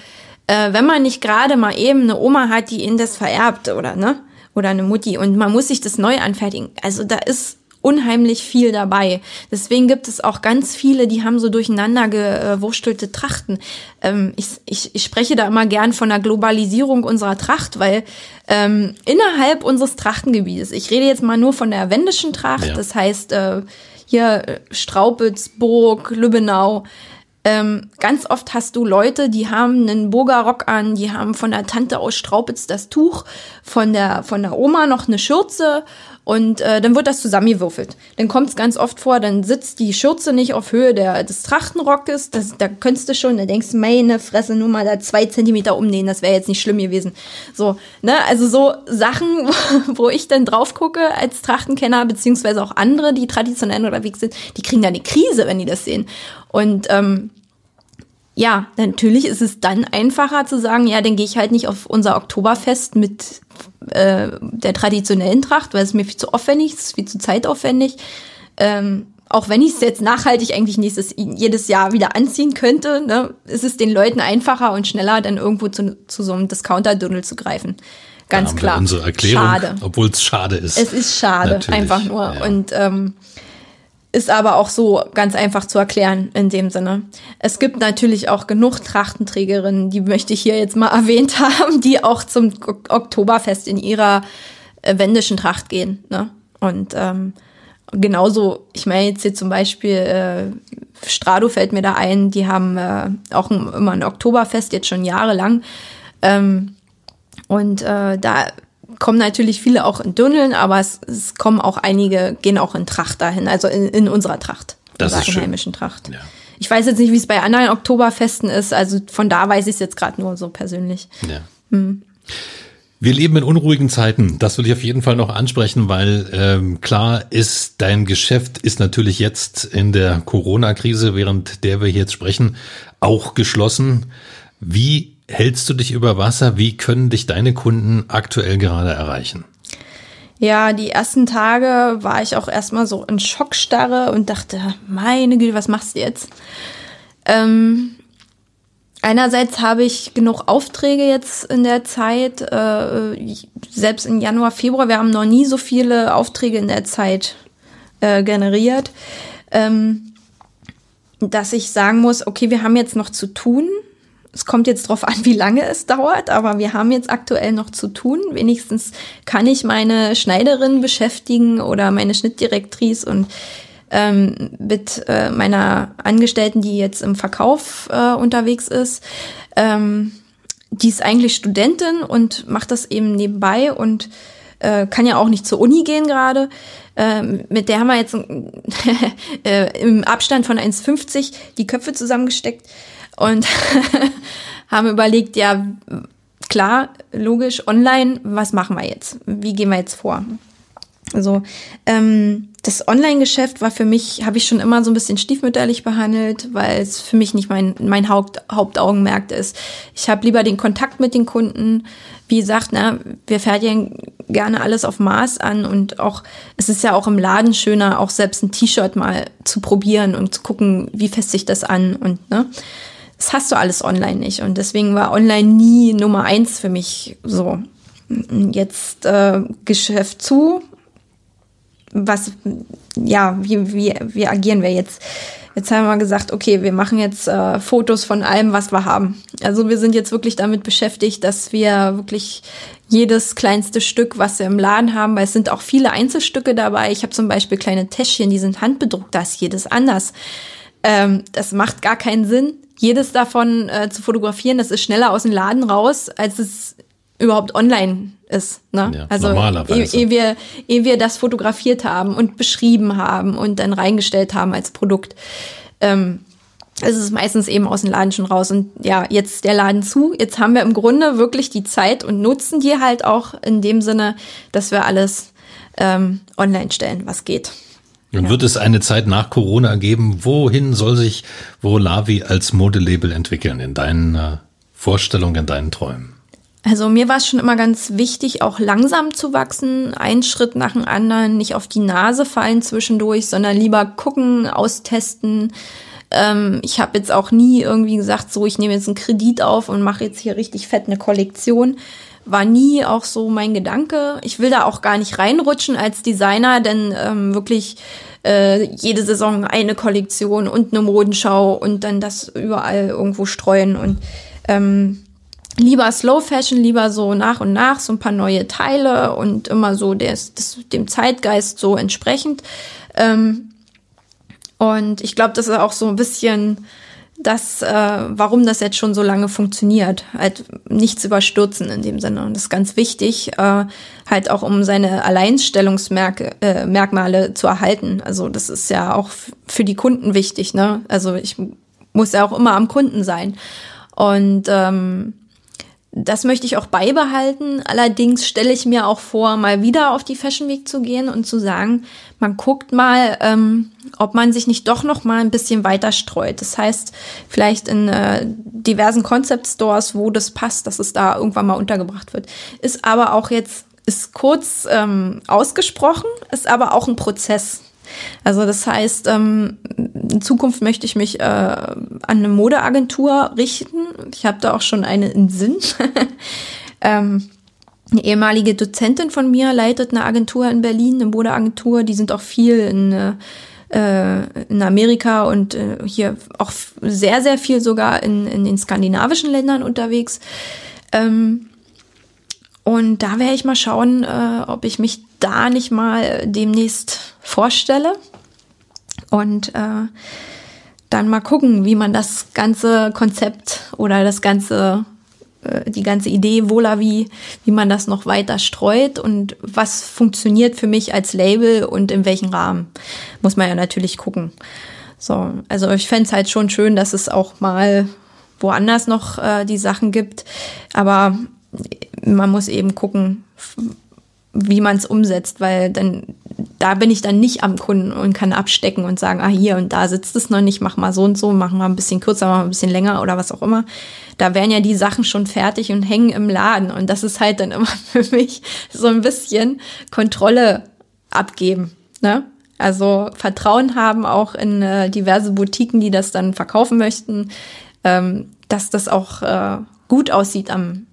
äh, wenn man nicht gerade mal eben eine Oma hat, die ihnen das vererbt, oder, ne? Oder eine Mutti und man muss sich das neu anfertigen. Also, da ist unheimlich viel dabei. Deswegen gibt es auch ganz viele, die haben so durcheinander gewurstelte Trachten. Ähm, ich, ich, ich spreche da immer gern von der Globalisierung unserer Tracht, weil ähm, innerhalb unseres Trachtengebietes, ich rede jetzt mal nur von der wendischen Tracht, Ja. das heißt äh, hier Straupitz, Burg, Lübbenau, ähm, ganz oft hast du Leute, die haben einen Burgerrock an, die haben von der Tante aus Straupitz das Tuch, von der, von der Oma noch eine Schürze und äh, dann wird das zusammengewürfelt. Dann kommt es ganz oft vor, dann sitzt die Schürze nicht auf Höhe der, des Trachtenrockes, das, da könntest du schon, da denkst du, meine Fresse, nur mal da zwei Zentimeter umnähen, das wäre jetzt nicht schlimm gewesen. So, ne, also so Sachen, wo ich dann drauf gucke als Trachtenkenner, beziehungsweise auch andere, die traditionell unterwegs sind, die kriegen da eine Krise, wenn die das sehen. Und ähm, ja, natürlich ist es dann einfacher zu sagen, ja, dann gehe ich halt nicht auf unser Oktoberfest mit äh, der traditionellen Tracht, weil es mir viel zu aufwendig ist, viel zu zeitaufwendig. Ähm, auch wenn ich es jetzt nachhaltig eigentlich nächstes jedes Jahr wieder anziehen könnte, ne, ist es den Leuten einfacher und schneller, dann irgendwo zu, zu so einem Discounter-Dunnel zu greifen. Ganz klar. Unsere Erklärung, Schade. obwohl es schade ist. Es ist schade, Natürlich, einfach nur. ja. Und ähm, ist aber auch so ganz einfach zu erklären in dem Sinne. Es gibt natürlich auch genug Trachtenträgerinnen, die möchte ich hier jetzt mal erwähnt haben, die auch zum Ok- Oktoberfest in ihrer äh, wendischen Tracht gehen. Ne? Und ähm, genauso, ich meine jetzt hier zum Beispiel äh, Strado fällt mir da ein, die haben äh, auch ein, immer ein Oktoberfest, jetzt schon jahrelang. Ähm, und äh, da kommen natürlich viele auch in Dünneln, aber es, es kommen auch einige, gehen auch in Tracht dahin, also in, in unserer Tracht. Das unserer einheimischen Tracht. Ja. Ich weiß jetzt nicht, wie es bei anderen Oktoberfesten ist, also von da weiß ich es jetzt gerade nur so persönlich. Ja. Wir leben in unruhigen Zeiten. Das will ich auf jeden Fall noch ansprechen, weil ähm, klar ist, dein Geschäft ist natürlich jetzt in der Corona-Krise, während der wir jetzt sprechen, auch geschlossen. Wie hältst du dich über Wasser? Wie können dich deine Kunden aktuell gerade erreichen? Ja, die ersten Tage war ich auch erstmal so in Schockstarre und dachte, meine Güte, was machst du jetzt? Ähm, einerseits habe ich genug Aufträge jetzt in der Zeit, äh, selbst in Januar, Februar, wir haben noch nie so viele Aufträge in der Zeit äh, generiert, ähm, dass ich sagen muss, okay, wir haben jetzt noch zu tun. Es kommt jetzt drauf an, wie lange es dauert, aber wir haben jetzt aktuell noch zu tun. Wenigstens kann ich meine Schneiderin beschäftigen oder meine Schnittdirektrice und ähm, mit äh, meiner Angestellten, die jetzt im Verkauf äh, unterwegs ist. Ähm, die ist eigentlich Studentin und macht das eben nebenbei und äh, kann ja auch nicht zur Uni gehen gerade. Ähm, mit der haben wir jetzt äh, im Abstand von 1,50 die Köpfe zusammengesteckt und haben überlegt, ja, klar, logisch, online, was machen wir jetzt? Wie gehen wir jetzt vor? Also ähm, das Online-Geschäft war für mich, habe ich schon immer so ein bisschen stiefmütterlich behandelt, weil es für mich nicht mein, mein Haupt, Hauptaugenmerk ist. Ich habe lieber den Kontakt mit den Kunden. Wie gesagt, na, wir fertigen gerne alles auf Maß an und auch, es ist ja auch im Laden schöner, auch selbst ein T-Shirt mal zu probieren und zu gucken, wie fässt sich das an und ne. Das hast du alles online nicht. Und deswegen war online nie Nummer eins für mich so. Jetzt äh, Geschäft zu. Was, ja, wie, wie, wie agieren wir jetzt? Jetzt haben wir gesagt, okay, wir machen jetzt äh, Fotos von allem, was wir haben. Also wir sind jetzt wirklich damit beschäftigt, dass wir wirklich jedes kleinste Stück, was wir im Laden haben, weil es sind auch viele Einzelstücke dabei. Ich habe zum Beispiel kleine Täschchen, die sind handbedruckt, da ist jedes anders. Ähm, das macht gar keinen Sinn, jedes davon äh, zu fotografieren. Das ist schneller aus dem Laden raus, als es überhaupt online ist. Ne? Ja, also ehe, ehe, wir, ehe wir das fotografiert haben und beschrieben haben und dann reingestellt haben als Produkt. Ähm, es ist meistens eben aus dem Laden schon raus. Und ja, jetzt der Laden zu. Jetzt haben wir im Grunde wirklich die Zeit und nutzen die halt auch in dem Sinne, dass wir alles ähm, online stellen, was geht. Und ja. wird es eine Zeit nach Corona geben? Wohin soll sich Volavi als Modelabel entwickeln in deinen äh, Vorstellungen, in deinen Träumen? Also mir war es schon immer ganz wichtig, auch langsam zu wachsen, einen Schritt nach dem anderen, nicht auf die Nase fallen zwischendurch, sondern lieber gucken, austesten. Ähm, ich habe jetzt auch nie irgendwie gesagt, so ich nehme jetzt einen Kredit auf und mache jetzt hier richtig fett eine Kollektion. War nie auch so mein Gedanke. Ich will da auch gar nicht reinrutschen als Designer, denn ähm, wirklich äh, jede Saison eine Kollektion und eine Modenschau und dann das überall irgendwo streuen und ähm, lieber Slow Fashion, lieber so nach und nach so ein paar neue Teile und immer so des, des, dem Zeitgeist so entsprechend. Ähm, und ich glaube, das ist auch so ein bisschen das, äh, warum das jetzt schon so lange funktioniert. Halt nichts überstürzen in dem Sinne. Und das ist ganz wichtig, äh, halt auch um seine Alleinstellungsmerkmale äh, zu erhalten. Also das ist ja auch für die Kunden wichtig. Ne? Also ich muss ja auch immer am Kunden sein. Und ähm, das möchte ich auch beibehalten. Allerdings stelle ich mir auch vor, mal wieder auf die Fashion Week zu gehen und zu sagen, man guckt mal, ähm, ob man sich nicht doch noch mal ein bisschen weiter streut. Das heißt, vielleicht in äh, diversen Concept Stores, wo das passt, dass es da irgendwann mal untergebracht wird. Ist aber auch jetzt, ist kurz ähm, ausgesprochen, ist aber auch ein Prozess. Also das heißt, ähm, in Zukunft möchte ich mich äh, an eine Modeagentur richten. Ich habe da auch schon eine in Sinn. ähm, eine ehemalige Dozentin von mir leitet eine Agentur in Berlin, eine Modeagentur. Die sind auch viel in, äh, in Amerika und äh, hier auch sehr, sehr viel sogar in, in den skandinavischen Ländern unterwegs. Ähm, und da werde ich mal schauen, ob ich mich da nicht mal demnächst vorstelle. Und äh, dann mal gucken, wie man das ganze Konzept oder das ganze, äh, die ganze Idee Wohler wie, wie man das noch weiter streut und was funktioniert für mich als Label und in welchem Rahmen. Muss man ja natürlich gucken. So, also ich fände es halt schon schön, dass es auch mal woanders noch äh, die Sachen gibt. Aber man muss eben gucken, wie man es umsetzt, weil dann da bin ich dann nicht am Kunden und kann abstecken und sagen, ah hier und da sitzt es noch nicht, mach mal so und so, mach mal ein bisschen kürzer, mach mal ein bisschen länger oder was auch immer. Da wären ja die Sachen schon fertig und hängen im Laden und das ist halt dann immer für mich so ein bisschen Kontrolle abgeben, ne? Also Vertrauen haben auch in äh, diverse Boutiquen, die das dann verkaufen möchten, ähm, dass das auch äh, gut aussieht am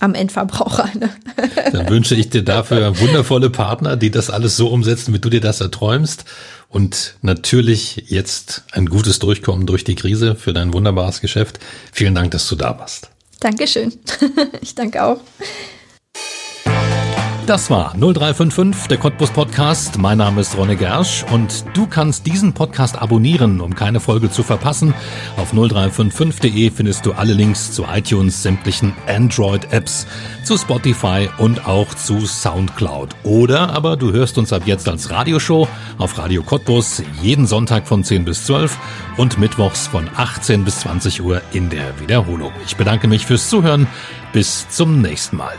am Endverbraucher. Ne? Dann wünsche ich dir dafür wundervolle Partner, die das alles so umsetzen, wie du dir das erträumst. Und natürlich jetzt ein gutes Durchkommen durch die Krise für dein wunderbares Geschäft. Vielen Dank, dass du da warst. Dankeschön. Ich danke auch. Das war 0355, der Cottbus Podcast. Mein Name ist Ronne Gersch und du kannst diesen Podcast abonnieren, um keine Folge zu verpassen. Auf 0355.de findest du alle Links zu iTunes, sämtlichen Android-Apps, zu Spotify und auch zu Soundcloud. Oder aber du hörst uns ab jetzt als Radioshow auf Radio Cottbus jeden Sonntag von 10 bis 12 und mittwochs von 18 bis 20 Uhr in der Wiederholung. Ich bedanke mich fürs Zuhören. Bis zum nächsten Mal.